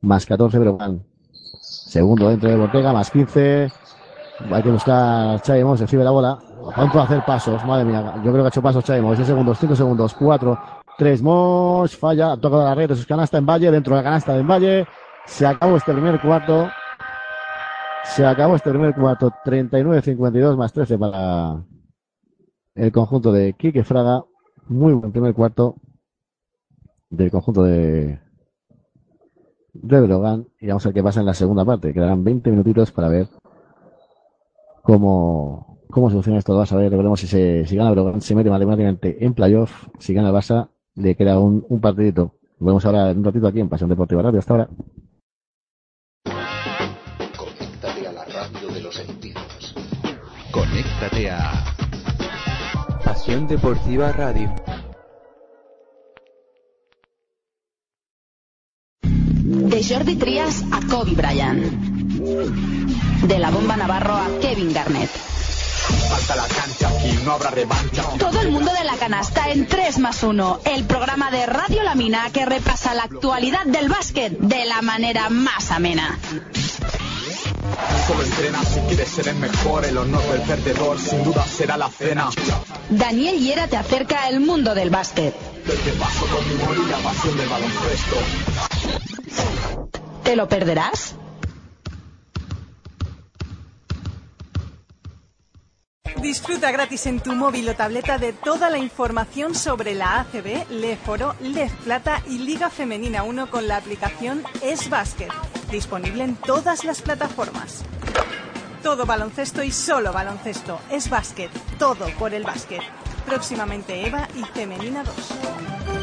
Más 14 van. Segundo dentro de Portega, más 15. Hay que buscar Xavi Mos, recibe la bola. A punto de hacer pasos, madre mía. Yo creo que ha hecho pasos Xavi Mos. 10 segundos, 5 segundos, 4, 3. Mos falla, toca la red de sus canasta en Valle, dentro de la canasta de Valle. Se acabó este primer cuarto. Se acabó este primer cuarto. 39-52 más 13 para el conjunto de Quique Fraga. Muy buen primer cuarto del conjunto de de Brogan y vamos a ver qué pasa en la segunda parte. Quedarán 20 minutitos para ver cómo, cómo soluciona esto. Vas a ver, veremos si, se, si gana Brogan, se mete matemáticamente en playoff. Si gana el Barça, le queda un, un partidito. Volvemos ahora en un ratito aquí en Pasión Deportiva Radio. Hasta ahora. Conéctate a la radio de los sentidos. Conéctate a Pasión Deportiva Radio. De Jordi Trias a Kobe Bryant. De la bomba Navarro a Kevin Garnett. Falta la cancha, aquí no habrá revancha. Todo el mundo de la canasta en 3 más 1, el programa de Radio La Mina que repasa la actualidad del básquet de la manera más amena. Solo entrena si quieres ser el mejor, el honor del perdedor sin duda será la cena. Daniel Hiera te acerca al mundo del básquet. Del que paso con mi humor y la pasión del baloncesto. ¿Te lo perderás? Disfruta gratis en tu móvil o tableta de toda la información sobre la ACB, Leforo, Lef Plata y Liga Femenina 1 con la aplicación Es Basket, disponible en todas las plataformas. Todo baloncesto y solo baloncesto. Es básquet, todo por el básquet. Próximamente Eva y Femenina 2.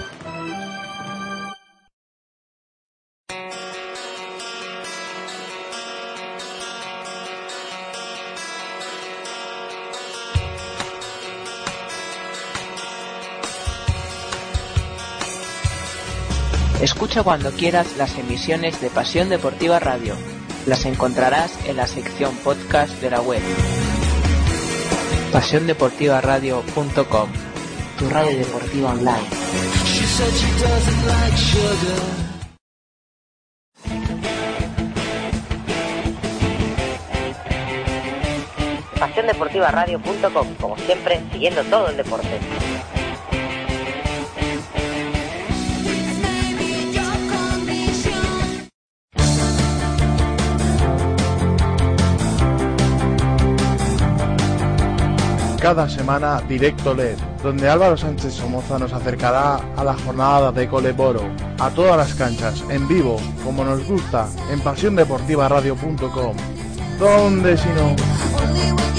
Escucha cuando quieras las emisiones de Pasión Deportiva Radio. Las encontrarás en la sección podcast de la web. PasiónDeportivaRadio.com Tu radio deportiva online. PasiónDeportivaRadio.com Como siempre, siguiendo todo el deporte. Cada semana Directo LED, donde Álvaro Sánchez Somoza nos acercará a la jornada de Coleboro, a todas las canchas, en vivo, como nos gusta, en pasiondeportivaradio.com. ¿Dónde si no?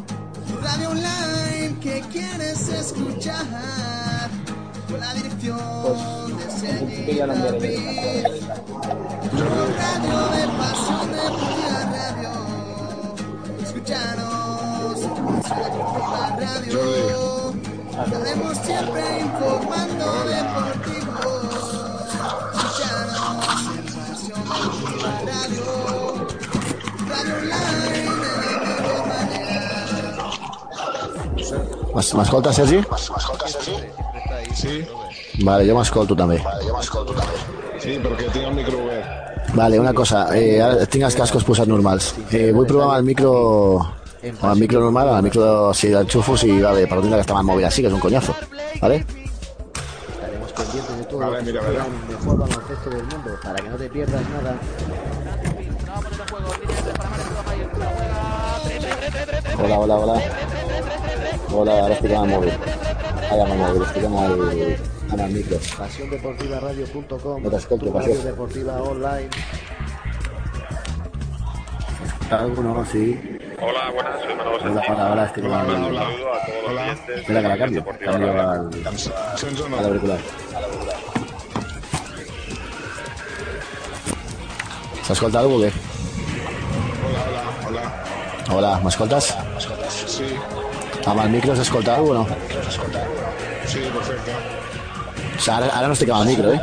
radio online que quieres escuchar. Con la dirección de Pues, lo enviaré. Tu radio de Pasión Deportiva Radio. Escúchanos, Pasión Deportiva Radio. Estaremos siempre informando deportivo. Escúchanos, Pasión Deportiva Radio. Radio Mas- M'escolta, Sergi? Sí. Vale, jo m'escolto també. Vale, jo m'escolto també. Sí, perquè tinc el micro obert. Vale, una cosa, eh, ara tinc els cascos posats normals. Eh, vull provar amb el micro amb el micro normal, amb el micro si l'enxufo, si va bé, però tindrà que estar amb el mòbil així, que és un coñazo. ¿Vale? Estaremos pendientes de todo Vale, mira, en el mejor baloncesto del mundo, para que no te pierdas nada. Hola, hola, hola. Hola, ahora estoy con el móvil. Ahí amb el móvil, estoy con el, amb el micro. PasionDeportivaRadio.com No Passió. ràdio deportiva online. ¿Alguno? Sí. Hola, buenas, soy Manolo Hola, hola, hola, estoy con Un el saludo a todos los oyentes. Espera que la cambio. Cambio Radio. al, al auricular. S'escolta algú què? Hola, hola, hola. Hola, m'escoltes? Sí, Amb el micro s'escolta o no? sí, perfecte. O sea, ara, ara no estic amb el micro, eh?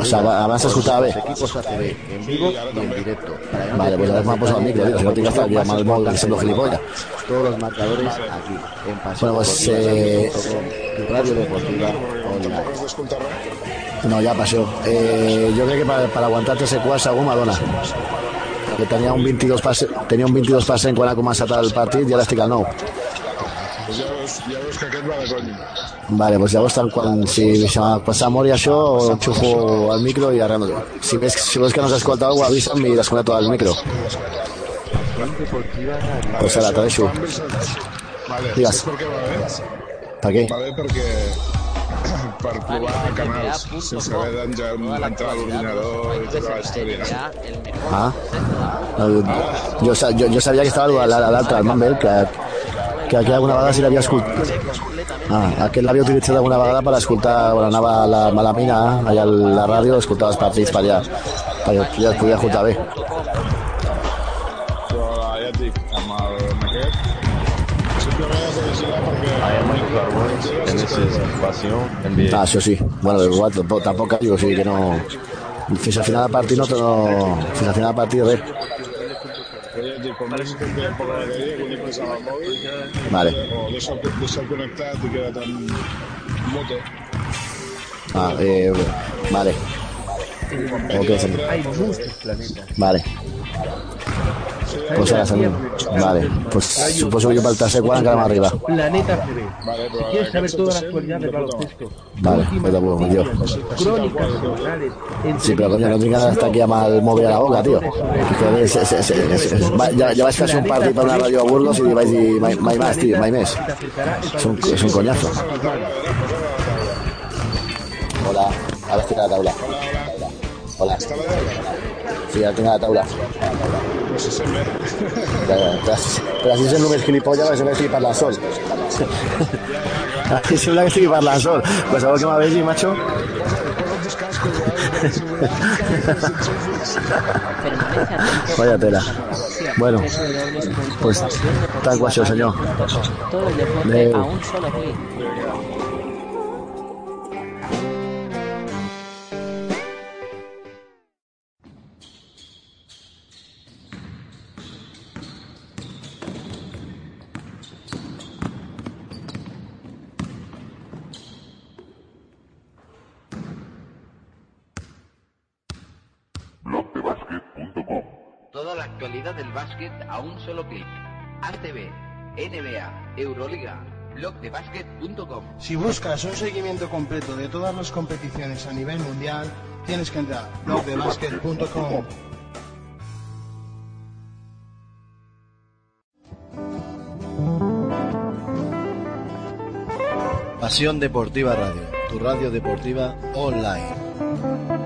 O sea, abans s'escoltava bé. Los equipos ACB en vivo y en directo. Para que no Vale, te pues ahora me ha posado el micro, tío, si no tengo que estar aquí amb el móvil haciendo gilipollas. Todos los marcadores aquí, en Bueno, pues, eh, radio deportiva online. No, ja per això. Eh, jo crec que per, per aguantar 3 quarts algú m'adona. Que tenia un 22%, tenia un 22% quan ha començat el partit i ara estic al 9. Pues ja veus, ja veus que aquest va de conya. Vale, pues llavors tant quan, si se- quan s'amori això, enxufo el micro i ara no. Si ves, si veus que no s'escolta alguna cosa, avisa'm i desconnecto el micro. Pues ara, te deixo. Vale, Digues. per què va bé? Per què? Va bé perquè per provar canals sense haver d'entrar a l'ordinador i tota la història. Ah, el, jo, sa- jo, jo sabia que estava l'altre, el Mumble, que, que aquí alguna vegada sí l'havia escoltat. Ah, aquest l'havia utilitzat alguna vegada per escoltar, quan anava a la, a la mina, allà a la ràdio, escoltava els partits per allà, perquè ja es podia escoltar bé. Però ja et dic, amb el amb aquest, En espacio, NBA. Ah, això sí. Bueno, igual tampoc, tampoc cal, o sigui que no... Fins al final del partit no, no... Fins al final del partit res. Vale. Ah, eh, vale. Ok, sí. Hay muchos planetas. Vale. Pues ara salim. Vale. Pues suposo que jo pel tercer quart encara m'arriba. Planeta CB. Si quieres saber toda la actualidad del baloncesto, Vale, pues ya puedo, yo. crónicas semanales, Sí, però coño, no tinc ganes d'estar aquí amb el mòbil a la boca, se- se- se- se- se- ja vaig fer un partit per una ràdio a Burgos vaig dir mai, mai més, tio, mai més. És un, coñazo. Hola, ara estic a la taula. Hola. Sí, ara tinc a la taula. No se ja, però, així sent només gilipolles perquè sembla que estigui parlant sol. Així sembla que estigui parlant sol. Qualsevol que me vegi, macho... Vaya tela. Bueno, pues senyor. Todo básquet a un solo clic. ACB, NBA, Euroliga, blogdebasket.com Si buscas un seguimiento completo de todas las competiciones a nivel mundial, tienes que entrar a blogdebasket.com. Pasión Deportiva Radio, tu radio deportiva online.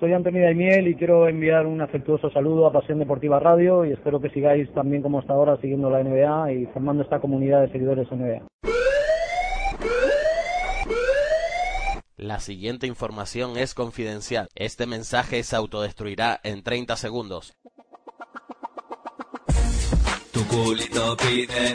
Soy Antonio Daimiel y quiero enviar un afectuoso saludo a Pasión Deportiva Radio y espero que sigáis también como hasta ahora siguiendo la NBA y formando esta comunidad de seguidores NBA. La siguiente información es confidencial. Este mensaje se autodestruirá en 30 segundos. Tu culito pide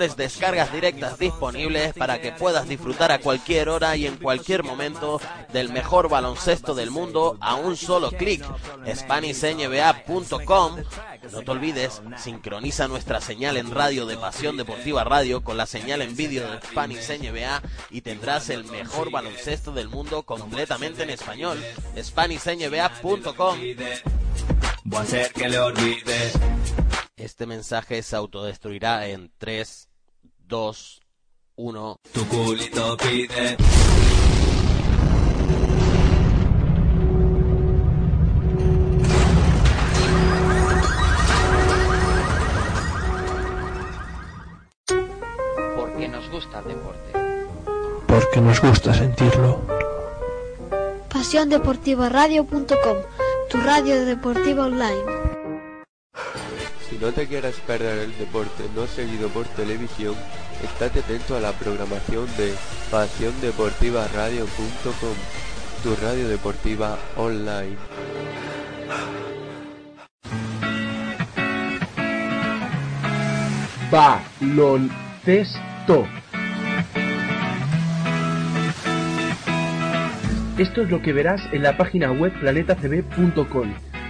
descargas directas disponibles para que puedas disfrutar a cualquier hora y en cualquier momento del mejor baloncesto del mundo a un solo clic. SpanishNBA.com No te olvides, sincroniza nuestra señal en radio de Pasión Deportiva Radio con la señal en vídeo de Spanish NBA y tendrás el mejor baloncesto del mundo completamente en español. SpanishNBA.com Voy a hacer que le olvide. Este mensaje se autodestruirá en 3, 2, 1. Tu culito pide. Porque nos gusta el deporte. Porque nos gusta sentirlo. PasiónDeportivaRadio.com, tu radio deportiva online. Si no te quieres perder el deporte no seguido por televisión, estate atento a la programación de pasiondeportivaradio.com, tu radio deportiva online. Baloncesto. Esto es lo que verás en la página web planetacb.com.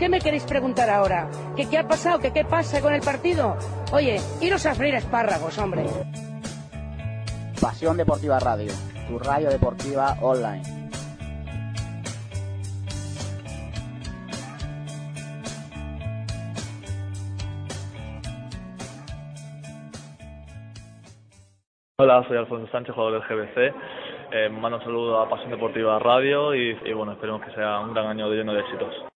¿Qué me queréis preguntar ahora? ¿Que qué ha pasado? ¿Que qué pasa con el partido? Oye, iros a freír espárragos, hombre. Pasión Deportiva Radio, tu radio deportiva online. Hola, soy Alfonso Sánchez, jugador del GBC. Eh, mando un saludo a Pasión Deportiva Radio y, y bueno, esperemos que sea un gran año lleno de éxitos.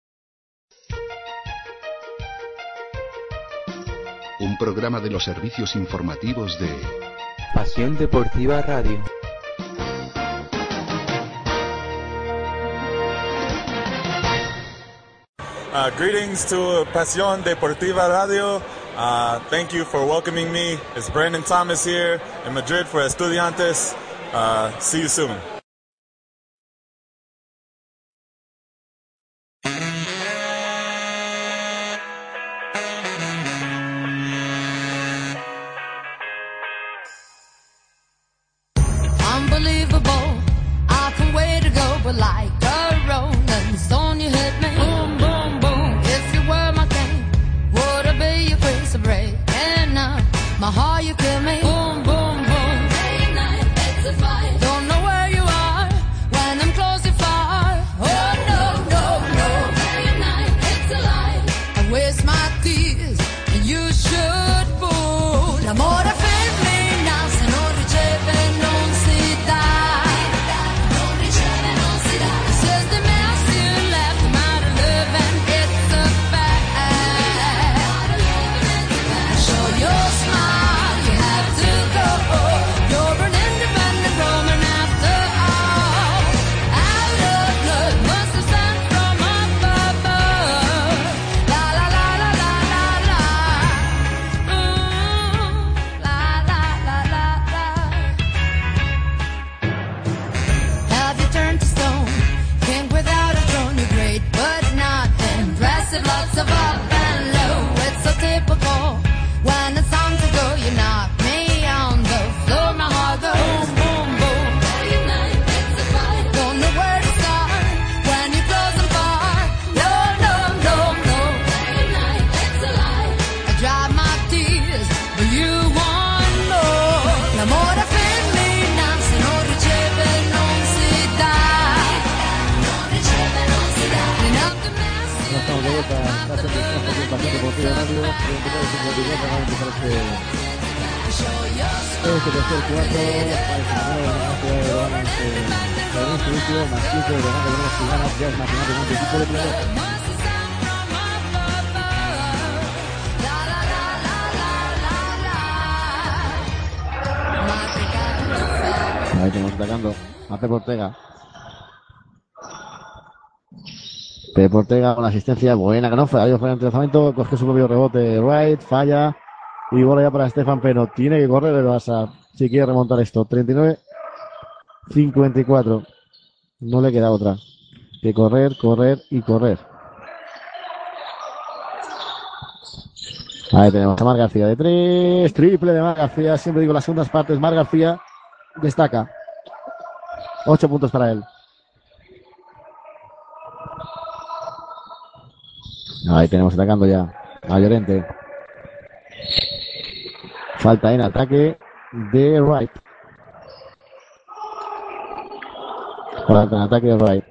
Un programa de los servicios informativos de Pasión Deportiva Radio. Uh, greetings to Pasión Deportiva Radio. Uh, thank you for welcoming me. It's Brandon Thomas here in Madrid for Estudiantes. Uh, see you soon. Deportiva Radio. 39 54 vamos a empezar este, este más 15 de ganar de si ganas, ya es matemáticamente equipo de playoff. Ahí tenemos atacando Pep Ortega. Pep Ortega con asistencia buena que no fue. Ahí fue el lanzamiento, coge su propio rebote. Right, falla. Y bola ya para Stefan Peno. Tiene que correr el Barça si quiere remontar esto. 39-54. No le queda otra. Que correr, correr y correr. Ahí tenemos a Mar García de tres. Triple de Mar García. Siempre digo las segundas partes. Mar García destaca. Ocho puntos para él. Ahí tenemos atacando ya a Llorente. Falta en ataque de Wright. Falta en ataque de Wright.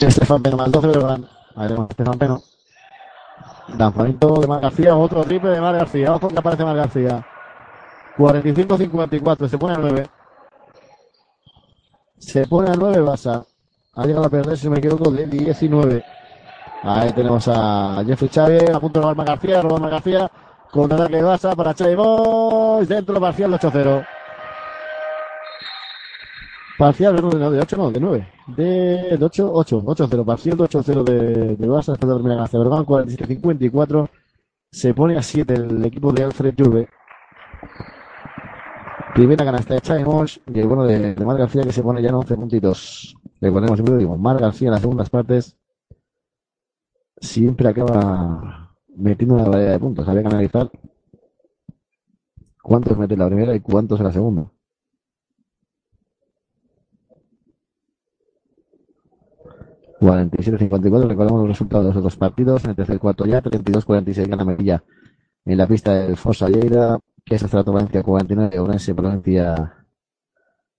Estefan Peno más 12 de Levan. Ahí tenemos Estefan Peno. Lanzamiento de Mar García, otro triple de Mar García. Ojo que aparece Mar García. 45-54, se pone a 9. Se pone a 9 Basa. Ha llegado a perder, si me equivoco, de 19. Ahí tenemos a Jeffrey Chávez, a punto de robar Mar García, robar Mar García. Con ataque de Basa para Chávez Boys. Dentro parcial 8-0. Parcial de 8, no, de 9. De 8, 8, 8-0. Parcial de 8-0 de, de Basa después de la Ceberban. 47-54. Se pone a 7 el equipo de Alfred Juve. Primera canasta de Chávez Mosh y el bueno de, de Mar García que se pone ya en 11 puntitos. Le ponemos siempre digo, Mar García en las segundas partes siempre acaba metiendo una variedad de puntos. Había que analizar cuántos mete la primera y cuántos en la segunda. ...47-54, recordamos los resultados de los otros partidos... ...en el tercer cuarto ya, 32-46 gana Melilla... ...en la pista del Fosa Lleida... ...que es hasta Valencia 49, Orense Valencia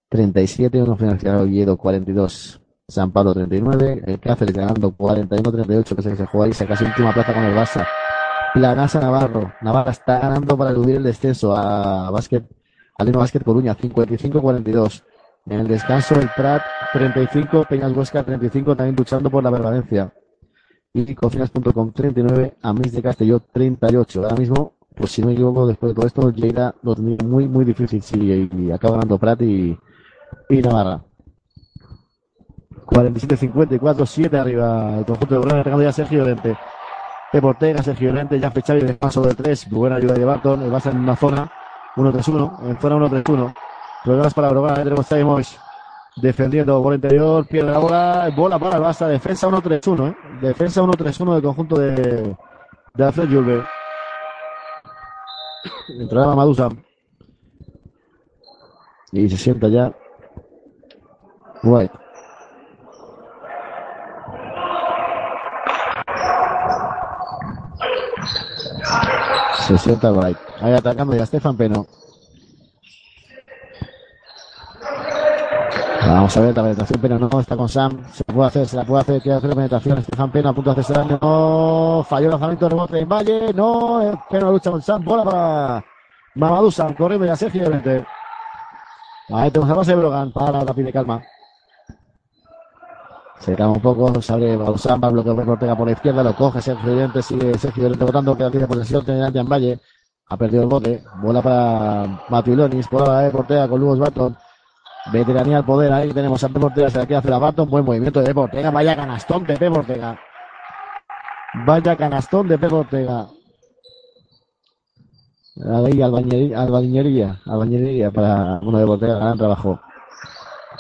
37, uno financiado Oviedo 42, San Pablo 39, el Cáceres ganando 41-38, que que se juega ahí, se casi última plaza con el Barça. Planasa Navarro, Navarra está ganando para eludir el descenso a Básquet, al Lino Básquet Coruña 55-42. En el descanso el Prat 35, Peñas Huesca 35, también luchando por la permanencia. Y cocinas.com 39, Amis de Castelló 38. Ahora mismo pues si no me equivoco, después de todo esto, Lleida lo muy, muy difícil. Sí, y, acaba ganando Prat y, y Navarra. 47-54, 7 arriba el conjunto de Bruno, atacando ya Sergio Llorente. Pepe Ortega, Sergio Llorente, ya Fechavi de paso de 3, buena ayuda de Barton, el Barça en una zona, 1-3-1, en zona 1-3-1. Problemas para Brogan, ahí tenemos Mois defendiendo, bola interior, pierde la bola, bola para el Barça, defensa 1-3-1, ¿eh? defensa 1-3-1 del conjunto de, de Alfred Julve. [COUGHS] Entraba Madusa. Y se sienta ya. White. Se sienta White. Ahí atacando ya Stefan Peno. Vamos a ver, la penetración Peno no está con Sam. Se puede hacer, se la puede hacer. Quiere hacer la penetración. Stefan Peno a punto de hacerse daño. No, falló el lanzamiento de rebote en Valle. No, Peno lucha con Sam. Bola para Mamadou Sam. Corriendo ya Sergio Llorente. Ahí tenemos a base de Brogan para la pide calma. Se calma un poco, se abre Bausán, va bloqueo de Ortega por la izquierda, lo coge Sergio Llorente, sigue Sergio Llorente votando, queda tiene posesión, tiene en Valle, ha perdido el bote, bola para Matilonis, bola de Ortega con Lugos Barton, veteranía al poder, ahí tenemos a Pepe Ortega, se la queda hacer a Barton, buen movimiento de Ortega, vaya canastón de Pepe Ortega, vaya canastón de Pepe Ortega. Ahí albañería, albañería, albañería para uno de Portega, gran trabajo.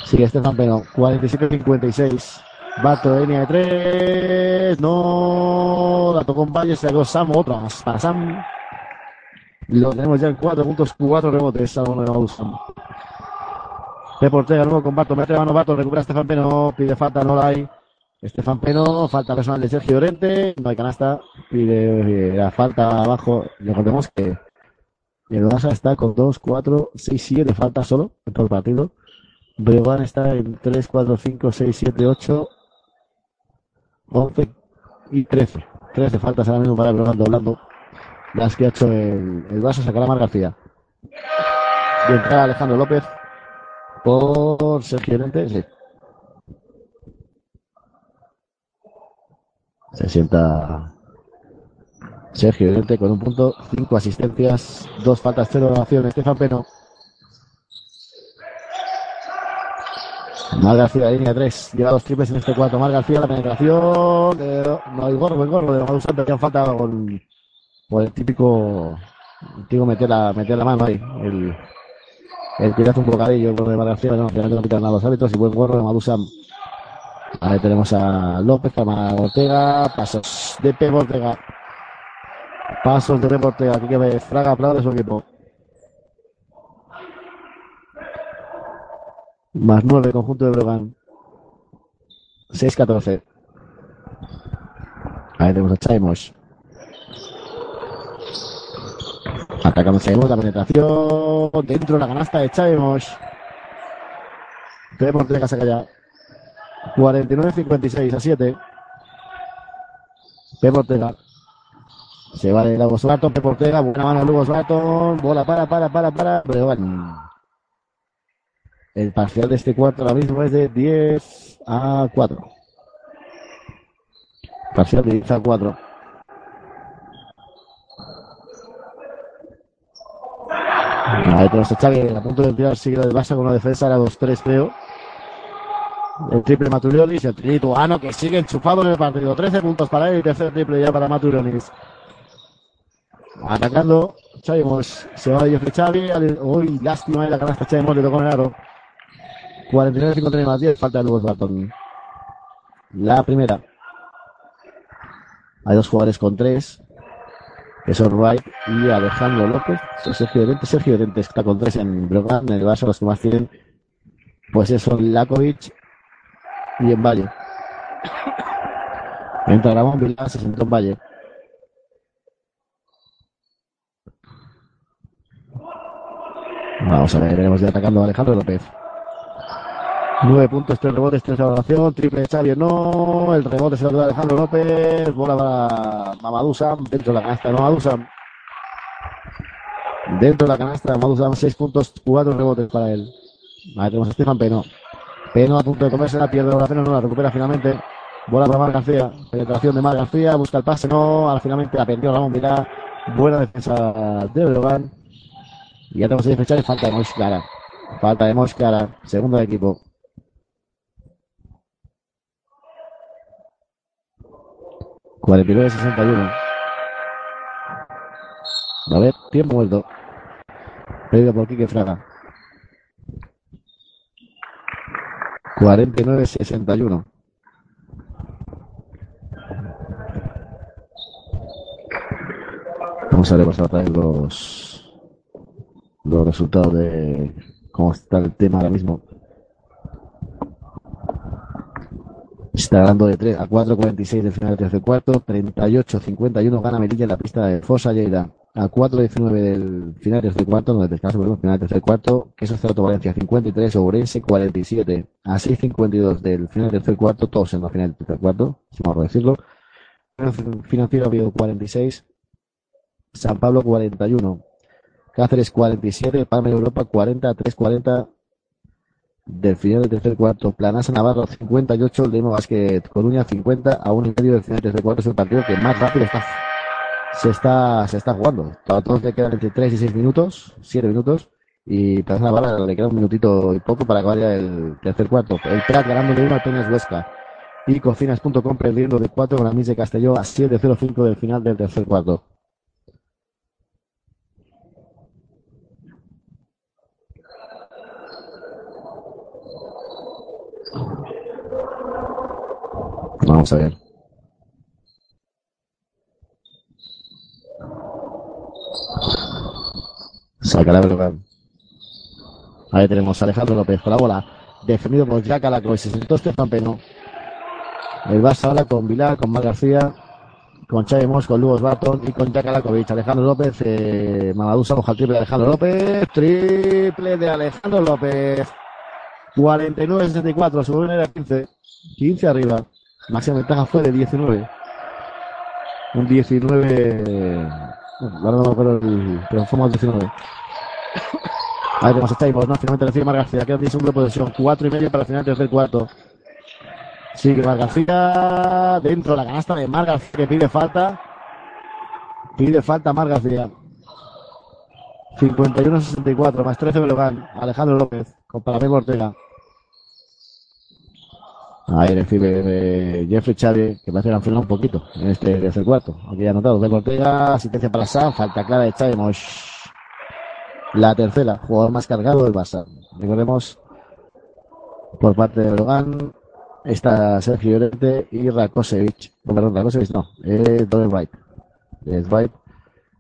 Sigue Estefan Peno, 47-56. Bato de línea de tres. No. La tocó en Valle, se la Sam. Otra más para Sam. Lo tenemos ya en cuatro puntos, cuatro rebotes. A uno de Sam. Pep Ortega, nuevo con Bato. Mete mano Bato, recupera Estefan Peno. Pide falta, no la hay. Estefan Peno, falta personal de Sergio Llorente. No hay canasta. Pide la falta abajo. Recordemos que el Barça está con 2, 4, 6, 7 faltas solo en todo el partido. Breogán está en 3, 4, 5, 6, 7, 8, 11 y 13. 13 faltas ahora mismo para Breogán doblando. Las que ha hecho el, el Barça sacará Mar García. Y entra Alejandro López por Sergio Llorente. Sí. Se sienta Sergio Llorente con un punto, cinco asistencias, dos faltas, cero oración. Estefan Peno. Mar García, línea 3. Lleva dos triples en este cuarto. Mar García, la penetración. de- no hay gorro, el gorro de Madu Santos. Que falta con, por el típico. típico meter la, meter la mano ahí. El, el que hace un bocadillo por García. No, no pitan nada los árbitros. Y buen gorro de Madu Sam. Ahí tenemos a López, Cámara Ortega. Pasos de Pepe Ortega. Pasos de Pepe Ortega. Aquí que ve Fraga aplaude su equipo. Más 9, conjunto de Brogan. 6-14. Ahí tenemos a Chaimos. Atacamos Chaimos, la penetración. Dentro de la canasta de Chaimos. Pepe Ortega saca ya. 49-56 a 7. Pepe Ortega. Se va de Lagos Barton, Pepe Ortega, buena mano de Lugos Barton. Bola para, para, para, para. Breogán. El parcial de este cuarto ahora mismo es de 10 a 4. Parcial de 10 a 4. Ahí tenemos a Xavi a punto de tirar sigue del Barça con una defensa a 2-3 creo. El triple Maturionis, el lituano que sigue enchufado en el partido. 13 puntos para él y tercer triple ya para Maturionis. Atacando, Xavi Mosh. Se va de Jeffrey Xavi. Uy, lástima en la canasta Xavi Mosh, le tocó en el aro. 49-53 más 10, falta de Lugos Barton. La primera. Hay dos jugadores con tres. Wright y Alejandro López. Sergio Llorente. Sergio Llorente está con tres en Brogan. En el Barça los que más tienen. Pues eso, Lakovic y en Valle. Entra Ramón Vilá, se sentó en Valle. Vamos a ver, veremos ya atacando a Alejandro López. Nueve puntos, tres rebotes, tres valoración, triple de Xavi, no, el rebote se lo da Alejandro López, bola para Mamadou Sam, dentro de la canasta de Mamadou Sam. Dentro de la canasta Mamadou Sam, seis puntos, cuatro rebotes para él. Ahí tenemos a Estefan Peno. Peno a punto de comerse la pierde la no la recupera finalmente. Bola para Mar García, penetración de Mar García, busca el pase, no, al finalmente la perdió Ramón Vilá. Buena defensa de Breogán. Y ya tenemos que fechar y falta de Moscara. Falta de Moscara, segundo de equipo. Cuarenta y nueve sesenta y uno. A ver, tiempo vuelto. Pedido por Quique Fraga. 49-61. Vamos a repasar otra vez los, los resultados de cómo está el tema ahora mismo. Está ganando de 3 a 4.46 del final del tercer cuarto. 38-51 gana Melilla en la pista de Fosa Lleida. A 4.19 del final del tercer cuarto, donde descanso perdón, final del tercer cuarto. Queso Cerrato Valencia 53, Ourense 47. A 6.52 del final del tercer cuarto, todos en la final del tercer cuarto, si vamos a decirlo. Financiero Oviedo 46. San Pablo 41. Cáceres 47. Palma de Europa 40. 3.40 del final del tercer cuarto. Planasa Navarro 58. Lemo Basket Coruña 50 a 1 y medio del final del tercer cuarto. Es el partido que más rápido está, se está, se está jugando. A todos le quedan entre 3 y 6 minutos, 7 minutos. Y Planasa Navarro le queda un minutito y poco para acabar ya el tercer cuarto. El Prat ganando de 1 a Peñas Huesca. Y cocinas.com perdiendo de 4 con la de Castelló a 7.05 del final del tercer cuarto. Vamos a ver. Sacará Brogan. Ahí tenemos a Alejandro López con la bola. Defendido por Jack Alaco. Y se sentó Peno. El Barça ahora con Vilar, con Mar García, con Xavi Mos, con Lugos Barton y con Jack. Alejandro López, eh, Mamadou Samoja, el triple de Alejandro López. Triple de Alejandro López. 49-64, su era 15. 15 arriba. Máxima ventaja fue de 19. Un 19. Bueno, ahora no me el- pero fue más 19. Ahí tenemos a Chaimos, ¿no? Finalmente recibe Mar García. Queda 10 segundos de posesión. 4 y medio para el final del tercer cuarto. Sigue Mar García. Dentro de la canasta de Mar García que pide falta. Pide falta Mar García. 51-64 más 13 Belogan. Alejandro López con Palamé Ortega. Ahí recibe eh, Jeffrey Xavi, que parece que han frenado un poquito en este tercer cuarto. Aquí ya anotado Bel Ortega, asistencia para Sam, falta clara de Mosh. La tercera, jugador más cargado del Barça. Recordemos, por parte de Logan, está Sergio Llorente y Rakosevic. No, perdón, Rakosevic no, es Donald Wright. Es Wright,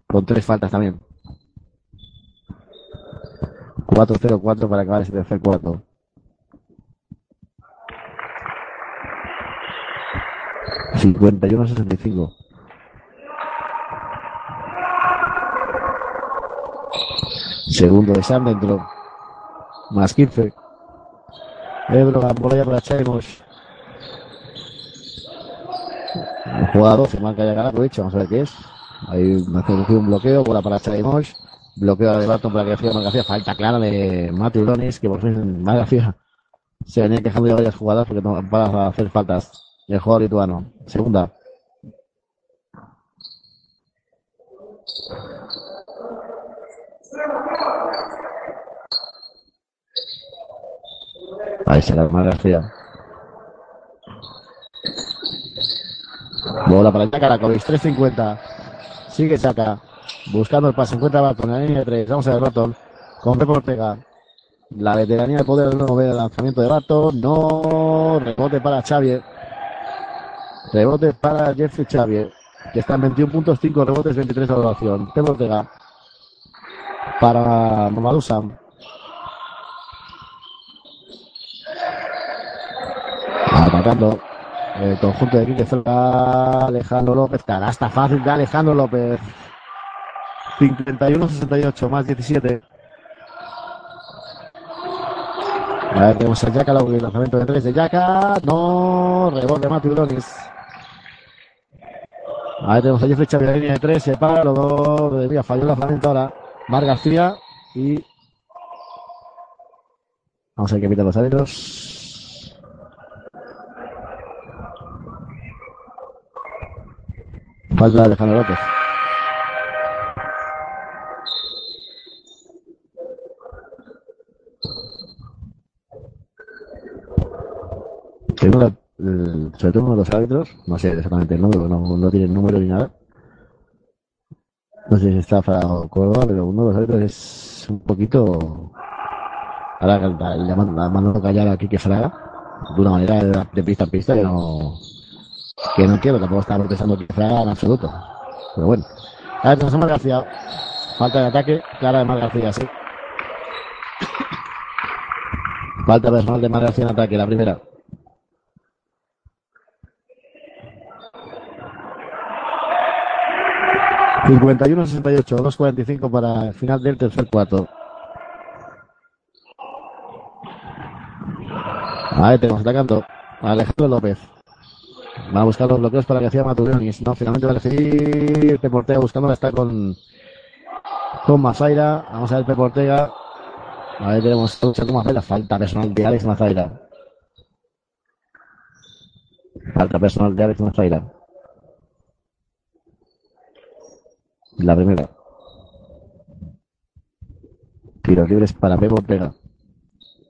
con tres faltas también. 4-0-4 para acabar ese tercer cuarto. Cincuenta y uno sesenta y cinco. Segundo de Sam dentro. Más 15. Ebro, bola para Chaimos. Jugada 12, marca ya Galakovic, vamos a ver qué es. Ahí me hace un bloqueo, bola para Chaimos. Bloqueo de Barton para que García. Falta clara de Matthew Lonis, que por fin Mar García se venía quejando de varias jugadas porque no para hacer faltas. El jugador lituano. Segunda. Ahí será Mar García. Bola para el Caracolis, 3.50. Sigue Saca. Buscando el pase. Encuentra Barton en la línea de 3. Vamos a ver Barton. Con Pepe Ortega. La veteranía de poder no ve el lanzamiento de Barton. No. Rebote para Xavier. Rebote para Jeffrey Xavier. Que está en 21 puntos, 5 rebotes, 23 de valoración. Pepe Ortega. Para Mamadou Sam. Atacando el conjunto de Quique Alejandro López, canasta fácil de Alejandro López. 51-68 más 17. A ver, tenemos a Yaka, el lanzamiento de 3 de Yaka. No, rebote Matthew Donis. Ahí tenemos a Jeffrey Xavier, la línea de 3, se para, los dos, de mía, falló el lanzamiento ahora. Mar García y. Vamos a ver qué pita los árbitros. Falta de Alejandro López. La- el- sobre todo uno de los árbitros, no sé exactamente el número, no, no tiene número ni nada. No sé si está o Córdoba, pero uno de los árbitros es un poquito. Ahora llamando, llamando a callar a Quique Fraga de una manera de, pista en pista que no, que no quiero, tampoco está protestando Quique Fraga en absoluto. Pero bueno. A ver, tenemos. Falta de ataque, clara de Mar García, sí. [COUGHS] Falta personal de Mar García en ataque, la primera. 51-68, 2.45 para el final del tercer cuarto. Ahí tenemos atacando Alejandro López. Va a buscar los bloqueos para que hacía Maturionis. No, finalmente va a elegir Peportega buscándola. Está con, con Mazaira. Vamos a ver Peportega. Ahí tenemos lucha con Mazaira. Falta personal de Alex Mazaira. Falta personal de Alex Mazaira. La primera. Tiros libres para Pepe Ortega.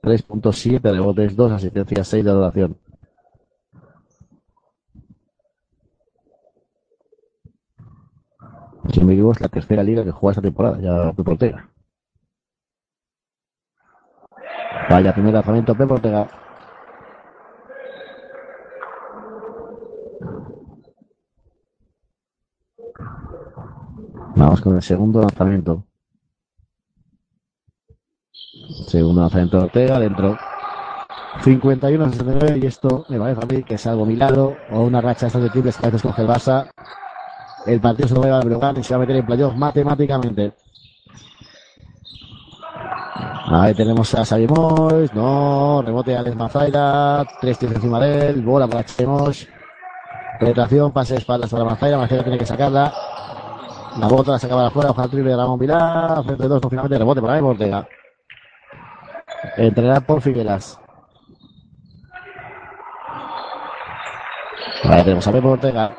3.7 rebotes, 2 asistencias, 6 de adoración. Si me equivoco, es la tercera liga que juega esta temporada, ya Pepe Ortega. Vaya, primer lanzamiento Pepe Ortega. Vamos con el segundo lanzamiento. Segundo lanzamiento de Ortega dentro. 51-69 y esto me parece a mí que es algo milagro o una racha de triples que a veces coge el Barça. El partido se lo va a a y se va a meter en playoff matemáticamente. Ahí tenemos a Xavi Mois, no, rebote a Alex tres tiros encima de él, bola para Mois, penetración, pase de espaldas para Mazaira, Mazaira tiene que sacarla, la bota la sacaba afuera, ojalá triple de Ramón Vilar, frente dos, no, finalmente rebote para Eva Ortega. Entrenada por Figueras. Ahí tenemos a Pepe Ortega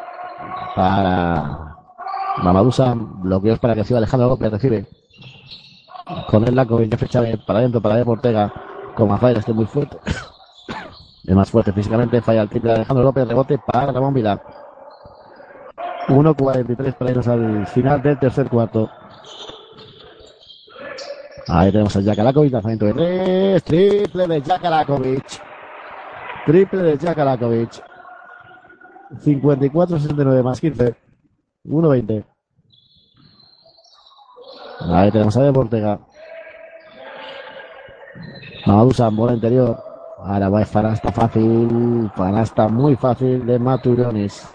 para Mamadusa, bloqueos para que siga Alejandro López, recibe con el Laco Jeffrey Chávez para adentro, para Pepe Ortega, con Mazaira, este muy fuerte. [COUGHS] Es más fuerte físicamente, falla el triple de Alejandro López, rebote para Ramón Vilar. 1.43 para irnos al final del tercer cuarto. Ahí tenemos a Jakalakovic, lanzamiento de tres, triple de Jakalakovic. Triple de Jakalakovic. 54-69 más 15. 1-20. Ahí tenemos a De Ortega. Mamadusa, bola interior. Ahora va a Fanasta fácil. Fanasta muy fácil de Maturionis.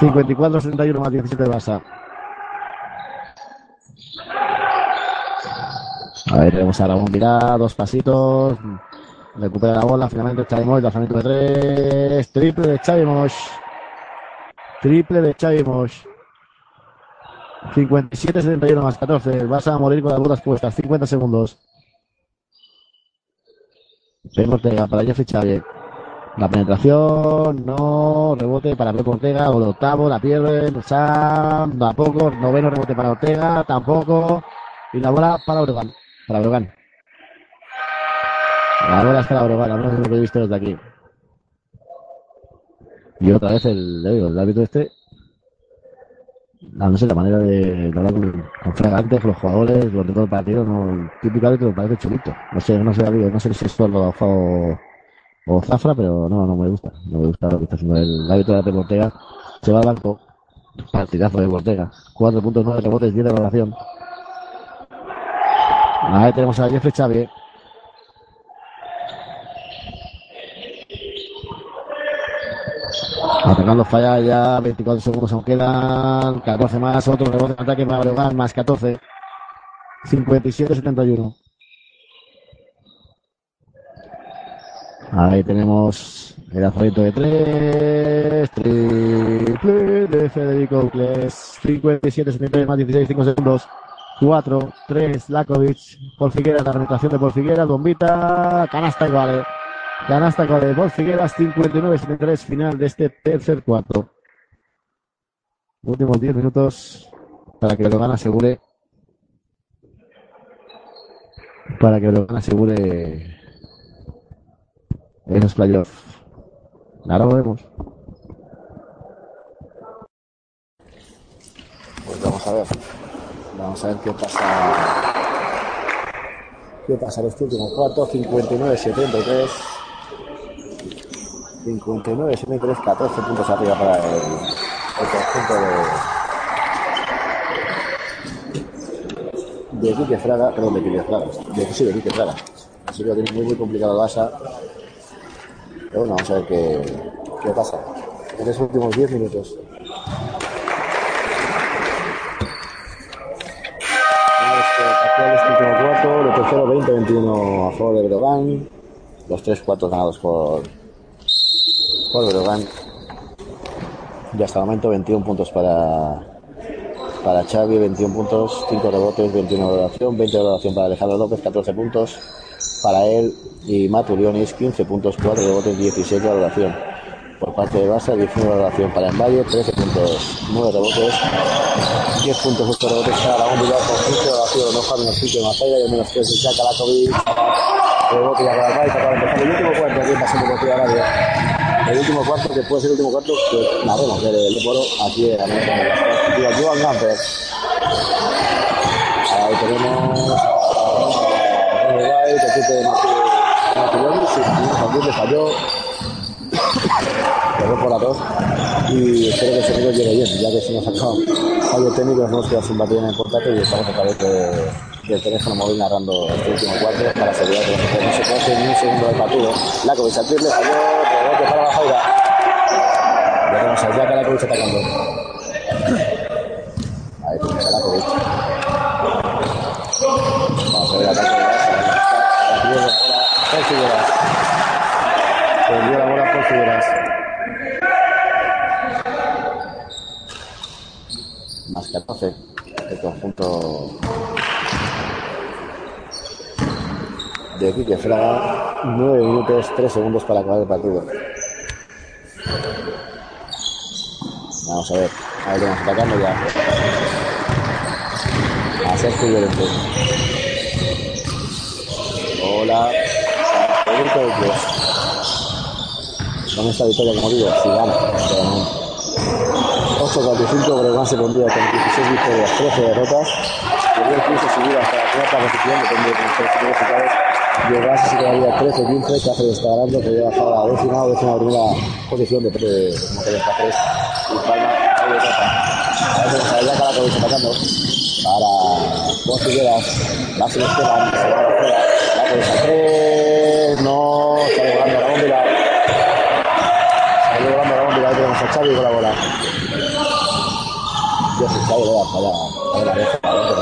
54-61 más 17 de Barça. Ahí tenemos a Ramón Mirá, dos pasitos. Recupera la bola, finalmente Xavi Moix, lanzamiento de tres. Triple de Xavi Moix. Triple de Xavi Moix. 57-71 más 14. Vas a morir con las botas puestas. 50 segundos. Ortega para Jeffrey Xavier. La penetración, no, rebote para Pepe Ortega, o el octavo, la pierde, Sam, a poco, noveno rebote para Ortega, tampoco, y la bola para Brogan, para Brogan. La bola es para Brogan, al menos es lo he visto desde aquí. Y otra vez el, el árbitro este, no, sé, la manera de, de hablar con, con Fraga antes, con los jugadores, durante todo el partido, no, el típico parece chulito. No sé, no sé, no sé si es solo o, o Zafra, pero no, no me gusta. No me gusta lo que está haciendo el árbitro de Ortega. Se va al banco. Partidazo de Ortega. 4 puntos, 9 rebotes, 10 de valoración. Ahí tenemos a Jeffrey Xavier. Atacando falla ya 24 segundos aún quedan 14 más, otro rebote de ataque para Breogán, más 14 57-71 Ahí tenemos el lanzamiento de tres, triple de Federico Ucles, 57-73 más 16, 5 segundos, 4, 3, Lakovic, Paul Figueras, la penetración de Paul Figueras, bombita, canasta igual, canasta igual de Paul Figueras, 59-73, final de este tercer cuarto. Últimos 10 minutos para que lo gane asegure, para que lo gane asegure en los playoffs. Ahora lo vemos. Pues vamos a ver. Vamos a ver qué pasa. ¿Qué pasa en este último cuarto? 59-73. 59-73, 14 puntos arriba para el, el conjunto de. de Quique Fraga, perdón, de Quique Fraga. De, sí, de Quique Fraga. Así que lo tiene muy, muy complicado Barça. Pero bueno, vamos a ver qué, qué pasa en los últimos 10 minutos. Lo tercero 20-21 a favor de Brogan. Los tres cuartos ganados por, por Brogan. Y hasta el momento 21 puntos para, para Xavi, 21 puntos, 5 rebotes, 21 de valoración, 20 de valoración para Alejandro López, 14 puntos para él y Maturionis, 15 puntos, 4 rebotes, 16 de valoración. Por parte de Barça, 19 de valoración para Envalle, 13 puntos, 9 rebotes, 10 puntos, 8 rebotes para la bomba con 15 de valoración, no Javi Nosfique, Mazaira y al menos 3 de Jack Alakovic, rebote ya para Baita para empezar el último cuarto aquí en Pasión Deportiva Radio. El último cuarto, que puede ser el último cuarto, que narremos del de Poro aquí en la mesa de las Joan Gamper. Ahí tenemos De también le falló. Perdón por la tos. Y espero que el sonido llegue bien, ya que se nos ha acabado fallo técnico, nos hemos quedado sin batería en el portátil y estamos a través de, del teléfono móvil narrando este último cuarto para asegurar que no se coge ni un segundo del partido. Lakovic al triple, falló, rebote para la Jaira. Ya tenemos a Jack Lakovic atacando. Ahí tenemos a Lakovic. Vamos a ver el ataque de Barça. La pierde la bola Paul Figueras. Perdió la bola por Figueras. Más 14 el conjunto de Quique Fraga. 9 minutos 3 segundos para acabar el partido. Vamos a ver. Ahí tenemos atacando ya. A Sergio Llorente. Hola. Con esta victoria, como digo, si 8-45, Obregón se pondría con 16 victorias, 13 derrotas. Podría incluso subir hasta la cuarta posición, depende de los resultados. 13-15, que ya bajado a la décima o décima primera posición de como. Y Palma, ahí está. Ahora atacando para Figueras, Lázaro Esteban, Cáceres a no, está volando la bombilla. Está volando la bombilla, ahí tenemos a Xavi con la bola. Vaya, vaya, vaya,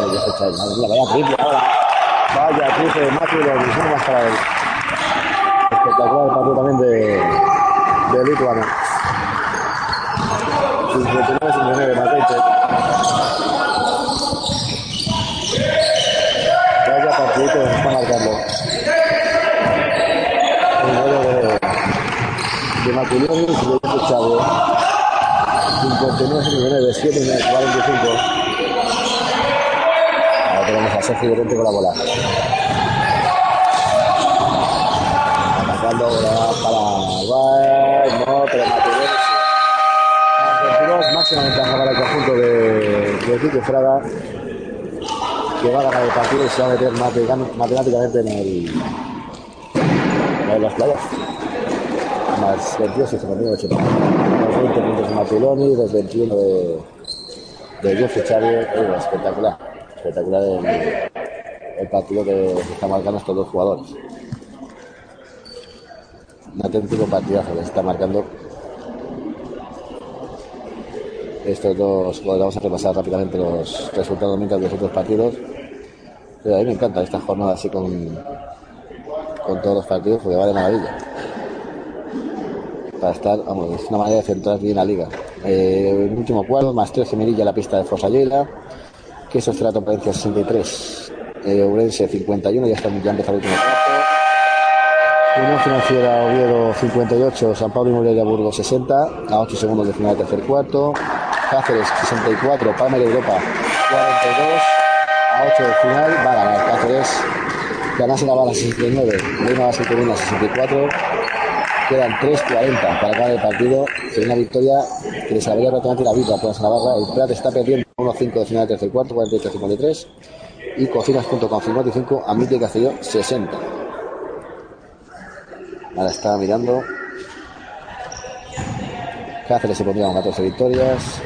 vaya triple ahora. Vaya triple de más para él. Espectacular el partido también de, de 59-59, Matei, de de José Chávez. 59-59, 7 en el 45. Ahora tenemos a Sergio Llorente con la bola. Atacando ahora para Guay, no, pero 22, máxima ventaja para el conjunto de, de Quique Fraga que va a ganar el partido y se va a meter matemática- matemáticamente en el en las playas. Más 22 y 59 Más 20 puntos de Matuloni, los 21 de, de Jeffrey espectacular. Espectacular el, partido que está marcando estos dos jugadores. Un auténtico partidazo que está marcando estos dos jugadores. Vamos a repasar rápidamente los resultados mientras de los otros partidos. Pero a mí me encanta esta jornada así con, con todos los partidos porque va de maravilla. Para estar, vamos, es una manera de centrar bien la liga. Eh, el último cuadro, más 13 Merilla la pista de Fosayela, Queso Cerato Palencia 63, eh, Ourense 51, ya está ya empezó el último cuarto. Unión Financiera Oviedo 58, San Pablo Inmobiliaria Burgos 60, a 8 segundos de final tercer cuarto. Cáceres 64, Palmer Europa 42, a 8 del final, va a ganar Cáceres. Ganase la bala 69, Reina Base Corona 64. Quedan 3.40 para acabar el partido. Sería una victoria que les habría prácticamente la vida por Navarra. El Prat está perdiendo 1-5 de final del tercer cuarto, 43-53. Y Cocinas.com 55, Amite Castelló 60. Ahora está mirando. Cáceres se pondría con 14 victorias.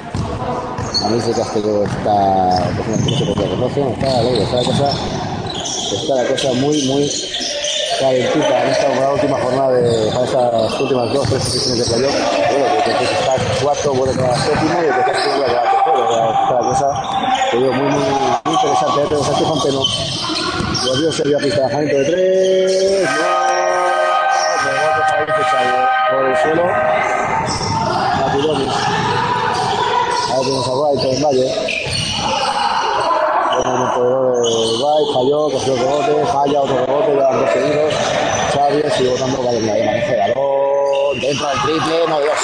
Amite de Castelló está cogiendo está la cosa, está la cosa muy, muy calentita en esta la última jornada de para estas últimas dos, tres sesiones de playoff. Bueno, que que está cuarto, vuelve a quedar séptimo y el tercero vuelve a. Está la cosa, te digo, muy, muy, muy interesante. A Stefan Peno. Volvió Sergio a pista lanzamiento de tres. Por el suelo. Matiloni. Ahora tenemos a White en Valle. Bueno, el corredor de White falló, cogió el rebote, falla, otro rebote, ya dos seguidos. Xavi sigue botando para el la maneja el balón. Dentro del triple, no, dos.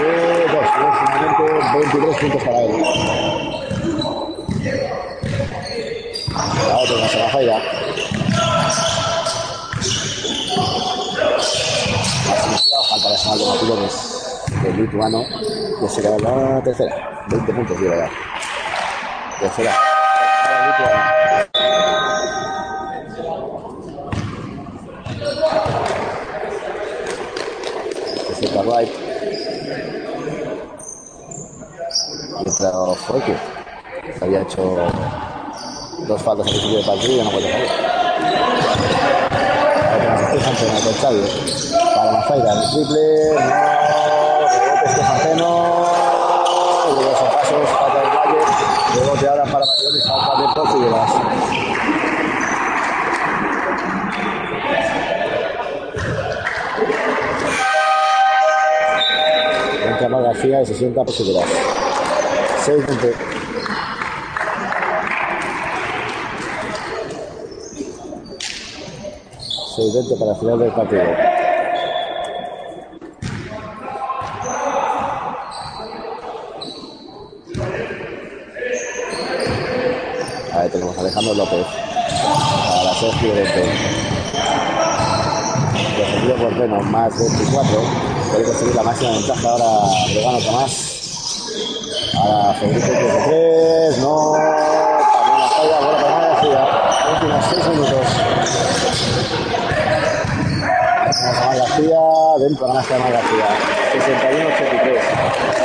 De dos, finalmente 23 puntos para él. Ahora tenemos a la Jaira. Falta la señal de Matilones del lituano que se queda en la tercera. 20 puntos lleva ya. Ahora el lituano. Este es el Cartwright. Joaquín. Había hecho dos faltas al principio del partido y ya no puede Xavi. Para Mazaira, el triple. No. Rebote Estefan Peno. Y esos pasos, falta Rebote ahora para Mayor y de Portuguelas. Entra Mar García y se sienta Portuguelas. 6 20. Seis veinte para el final del partido. Ahí López. Para Sergio Llorente. Defendido por Peno, más 24. Puede conseguir la máxima ventaja ahora Bregano Tomás. Ahora Federico que de 3. No. También la falla. Bola para García. Últimos 6 minutos. Mar García. Dentro ganaste a Mar García. 61-83.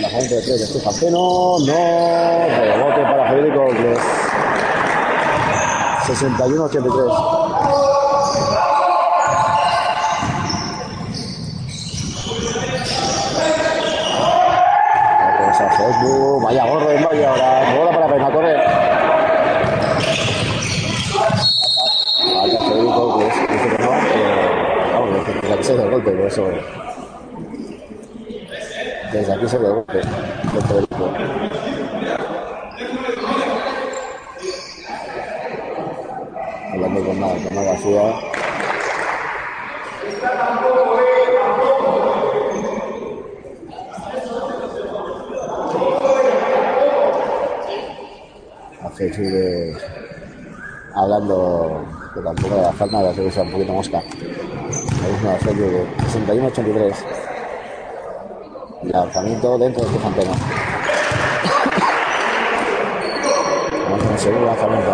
la gente de tres de Estefan Peno. No. Rebote para Federico Ucles. 61-83. Vamos a Facebook. Vaya gorro en Valle ahora. Bola para Pena correr. Falta Federico Ucles. Dice que no. vamos, aquí se ve el golpe, por eso. Desde aquí se ve de Federico. Hablando con nada, con nada García. A Jesús de... hablando que tampoco de la falta, de que sea un poquito mosca. Ahí es una serie de 61-83. Lanzamiento dentro de este Pena. Vamos en el segundo lanzamiento.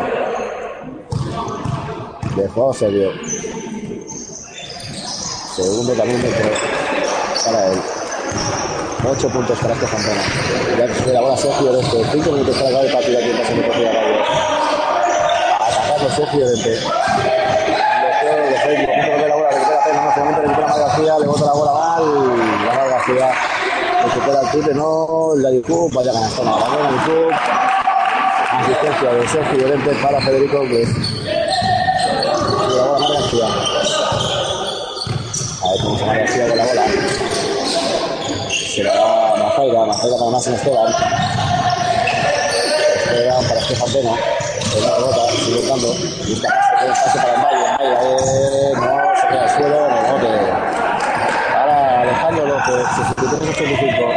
De juego serio. Segundo también dentro para él. 8 puntos para este Pena. Ya que se la bola Sergio Llorente. 5 minutos para acabar el partido aquí en Pasión Deportiva Radio. Atacando Sergio de. A punto de la bola. Recupera. No, finalmente recupera Mar García. Le bota la bola mal. La Mar García. Recupera el triple. No. Yucup. Vaya canastón. La. Asistencia de Sergio Llorente para Federico. Y la bola García. A García con la bola. Se la da Mazaira. Mazaira para Máximo Esteban. Para Estefan Peno. Peno rebota. Sigue dando. Busca pase. Pase para el. El eh, No. Se queda suelo se supone que certificó.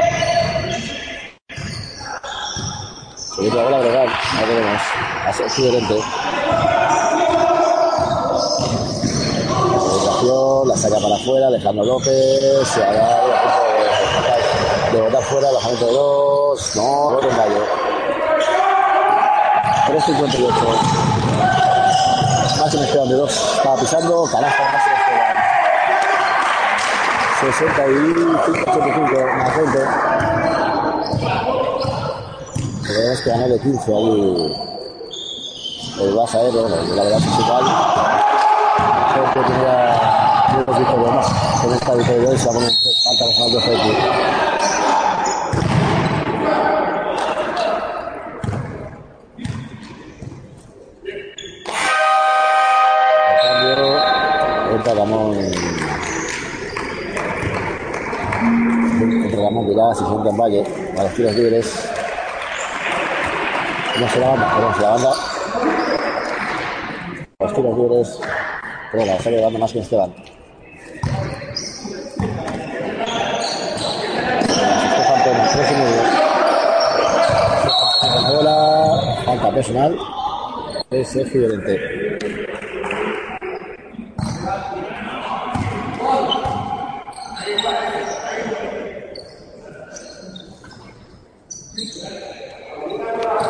Sí, pero ahora bregar, no tenemos. Así es evidente. La saca para afuera, Alejandro López, se haga de botar fuera, bajando de dos, no, no gallo. 3.58. Más que me de dos, estaba pisando, carajo, 65 Macente. Pero es que ganó de 15 ahí el Basadero, la verdad principal. Creo que tenía muchos victorias más. Con esta victoria se ha falta los más de Se sienta en Valle, a los tiros libres. No se la banda, perdón, se la banda. Los tiros libres. Pero la más que Esteban. Y bola, falta personal de Sergio Llorente.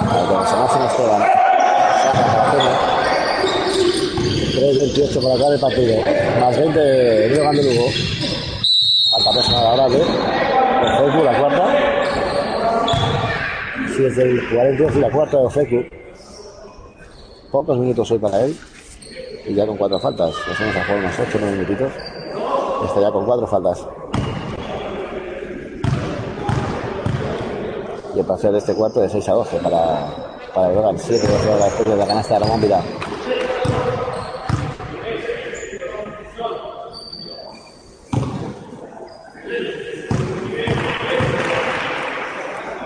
Ahí con Sebastián Esteban. Saca para Pena. 3.28 para acá de partido. Más 20 de de Lugo. Falta personal ahora de Ofecu, la cuarta. Sí, es del 42 y la cuarta de Ofecu. Pocos minutos hoy para él. Y ya con cuatro faltas. Nos vamos a jugar unos 8 o 9 minutitos. Está ya con cuatro faltas. Y el parcial de este cuarto de 6 a 12 para, para el Logan. 7 12 horas después de la canasta de Ramón Vidal.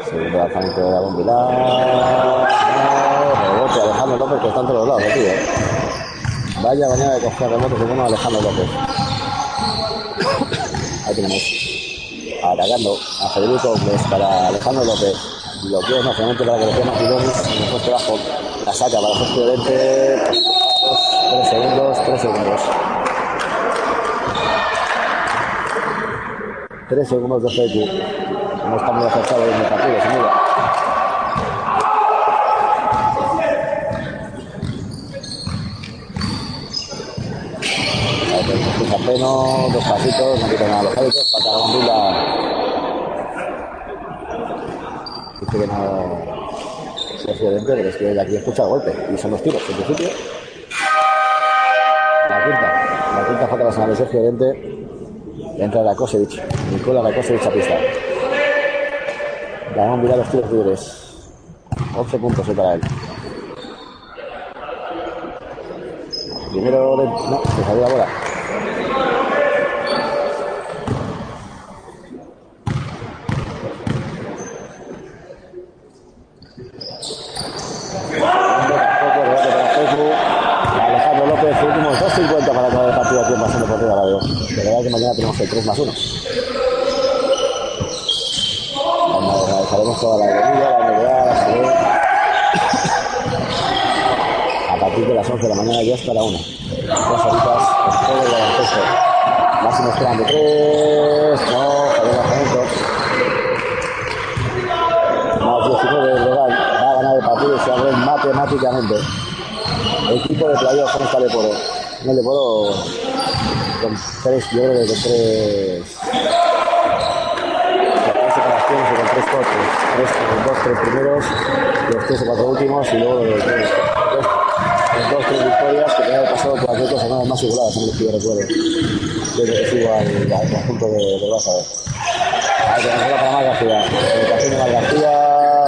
Segundo de rebote Alejandro López que está todos lados, tío. Vaya bañada de coger rebote segundo Alejandro López. Ahí tenemos. Atacando a Federico Obles para Alejandro López. Bloqueo nacionalmente para que Macidonis en el puesto bajo. La saca para José Llorente. 3 segundos, 3 segundos. 3 segundos de Feku. No está muy acertado en el partido, sin un Zapeno, dos pasitos, no quita nada los hábitos, para Carambula. Dice no Sergio Llorente, pero es que aquí escucha el golpe, y son los tiros, en principio. La quinta, la quinta falta personal de Sergio Llorente. Entra Rakosevich, Nicola Rakosevich a pista. Ramón Vidal los tiros libres. 11 puntos para él. Primero de... No, se salió la bola. Tampoco, rebote para Facebook. Alejandro López, últimos 2.50 para acabar el partido aquí en Pasión Deportiva Radio. De verdad que mañana tenemos el 3 más 1. Analizaremos toda A partir de las 11 de la mañana ya hasta la 1. Dos horitas, todo el de 3. No, el. Más 19 de legal. Va a ganar el partido y se abre matemáticamente. Equipo de playoff con esta Leporo. El Leporo con 3, yo creo que con 3 tres separaciones y con tres los dos, tres primeros, los tres o cuatro últimos y luego los, tres, dos, tres victorias que tenían pasado por cosas nada más igualadas, los que yo recuerdo. Desde que sigo al, al conjunto de, de Barça. Ahí tenemos bola para Mar García. Penetración de Mar García,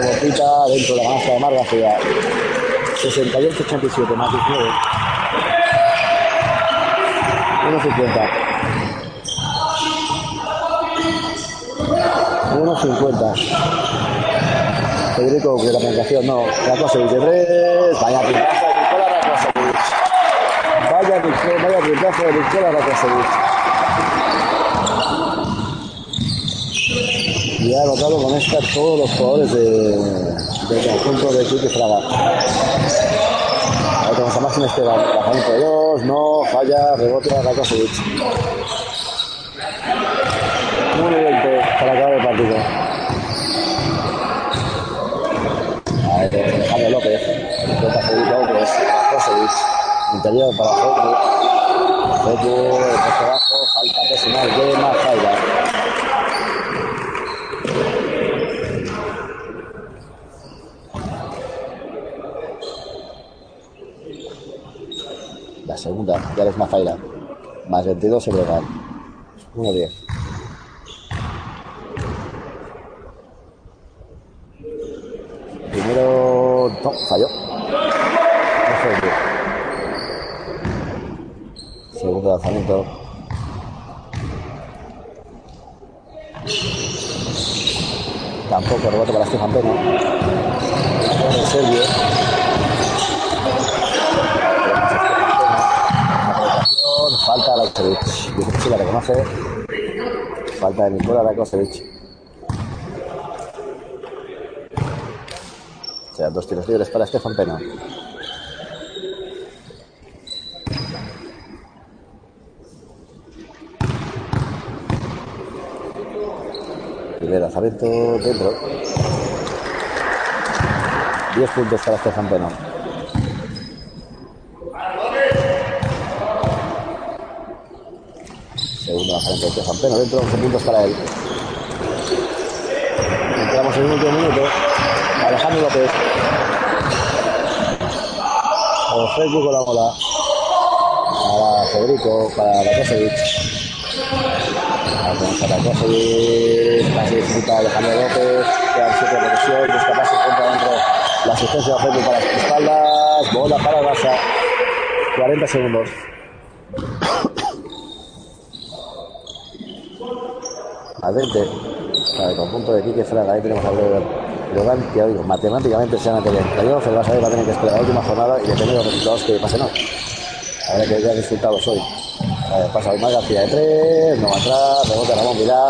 botita dentro de la canasta de Mar García. 68-87, más 19. 1.50. 1.50. Federico, que la penetración no. Rakosevic de 3. Vaya pintazo de Nicola Rakosevic. Vaya, vaya pintazo de Nicola Rakosevic. Y ha anotado con esta todos los jugadores de, del conjunto de Kiki Fraga. Ahí tenemos a Máximo Esteban. Lanzamiento de 2. No. Falla. Rebote a Rakosevic. 1-20 para acabar el partido. Ahí tenemos a Alejandro López. Intenta Federico López. Rakosevic. Interior para. Falta personal de. La segunda, ya es. Más 22 el legal. 1-10. Primero. No, falló. Tampoco rebote para Stefan Pena. Por serbio. Falta de Lakosevic. Falta de Nicola O sea, dos tiros libres para Stefan Pena. Lanzamiento dentro. 10 puntos para Estefan Pena. Segundo lanzamiento de Estefan Pena dentro, 11 puntos para él. Entramos en el último minuto. Alejandro López. Ofrecu con la bola. Para Federico, para Rakosevic. Vamos a Rakosevic. Casi disfruta Alejandro López. Quedan 7 de presión. Busca pase contra dentro. La asistencia de Ofrecu para las espaldas. Bola para Barça. 40 segundos. 20 para el conjunto de Quique Fraga. Ahí tenemos a Logan, que ya digo, matemáticamente se van a tener playoff. El Barça va a tener que esperar la última jornada y depende de los resultados que pasen hoy. Habrá que ver resultados hoy. Ver, pasa Omar García de 3, no va atrás, rebote Ramón Vilá.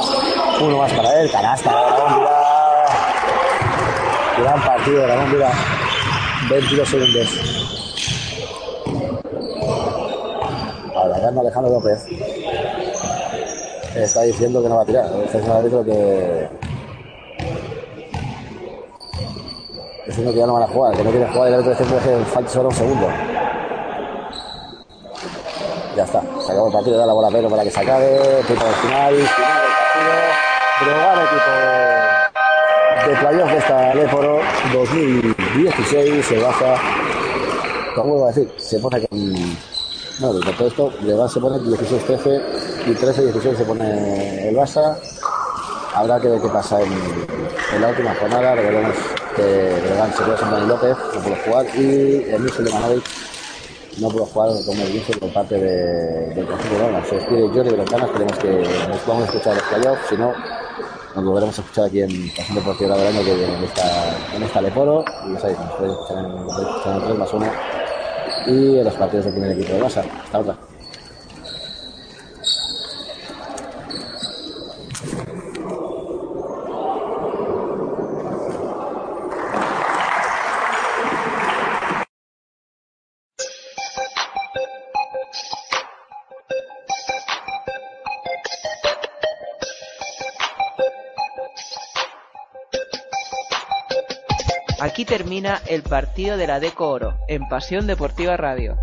Uno más para él, canasta Ramón Vilá. Gran partido de Ramón Vilá. 22 segundos. Ahora gana Alejandro López está diciendo que no va a tirar. Este es un árbitro que. Diciendo que ya no van a jugar, que no quieren jugar y el árbitro diciendo que falta solo un segundo. Ya está, acabó el partido, da la bola a Pedro para que se acabe. Final, final del partido. Drogar equipo de playoff de esta Leporo 2016. Se baja, como vuelvo a decir, se pone con bueno, todo esto, Levan se pone 16-13 y 13-16 se pone el Barça. Habrá que ver qué pasa en, la última jornada. Recordemos que Levan se sin Dani López, no pudo jugar, y Emil Sulemanovic no pudo jugar como el 15 por parte de, del conjunto de Barça. Se despide Jordi Ventana, esperemos que nos podamos escuchar los playoffs, si no, nos volveremos a escuchar aquí en Pasión Deportiva del año que en esta, en esta Leporo. Y ya sabéis, nos podéis escuchar en, en el 3 más 1 y en los partidos del primer equipo de Barça. Hasta otra. Termina el partido de la Deco Oro en Pasión Deportiva Radio.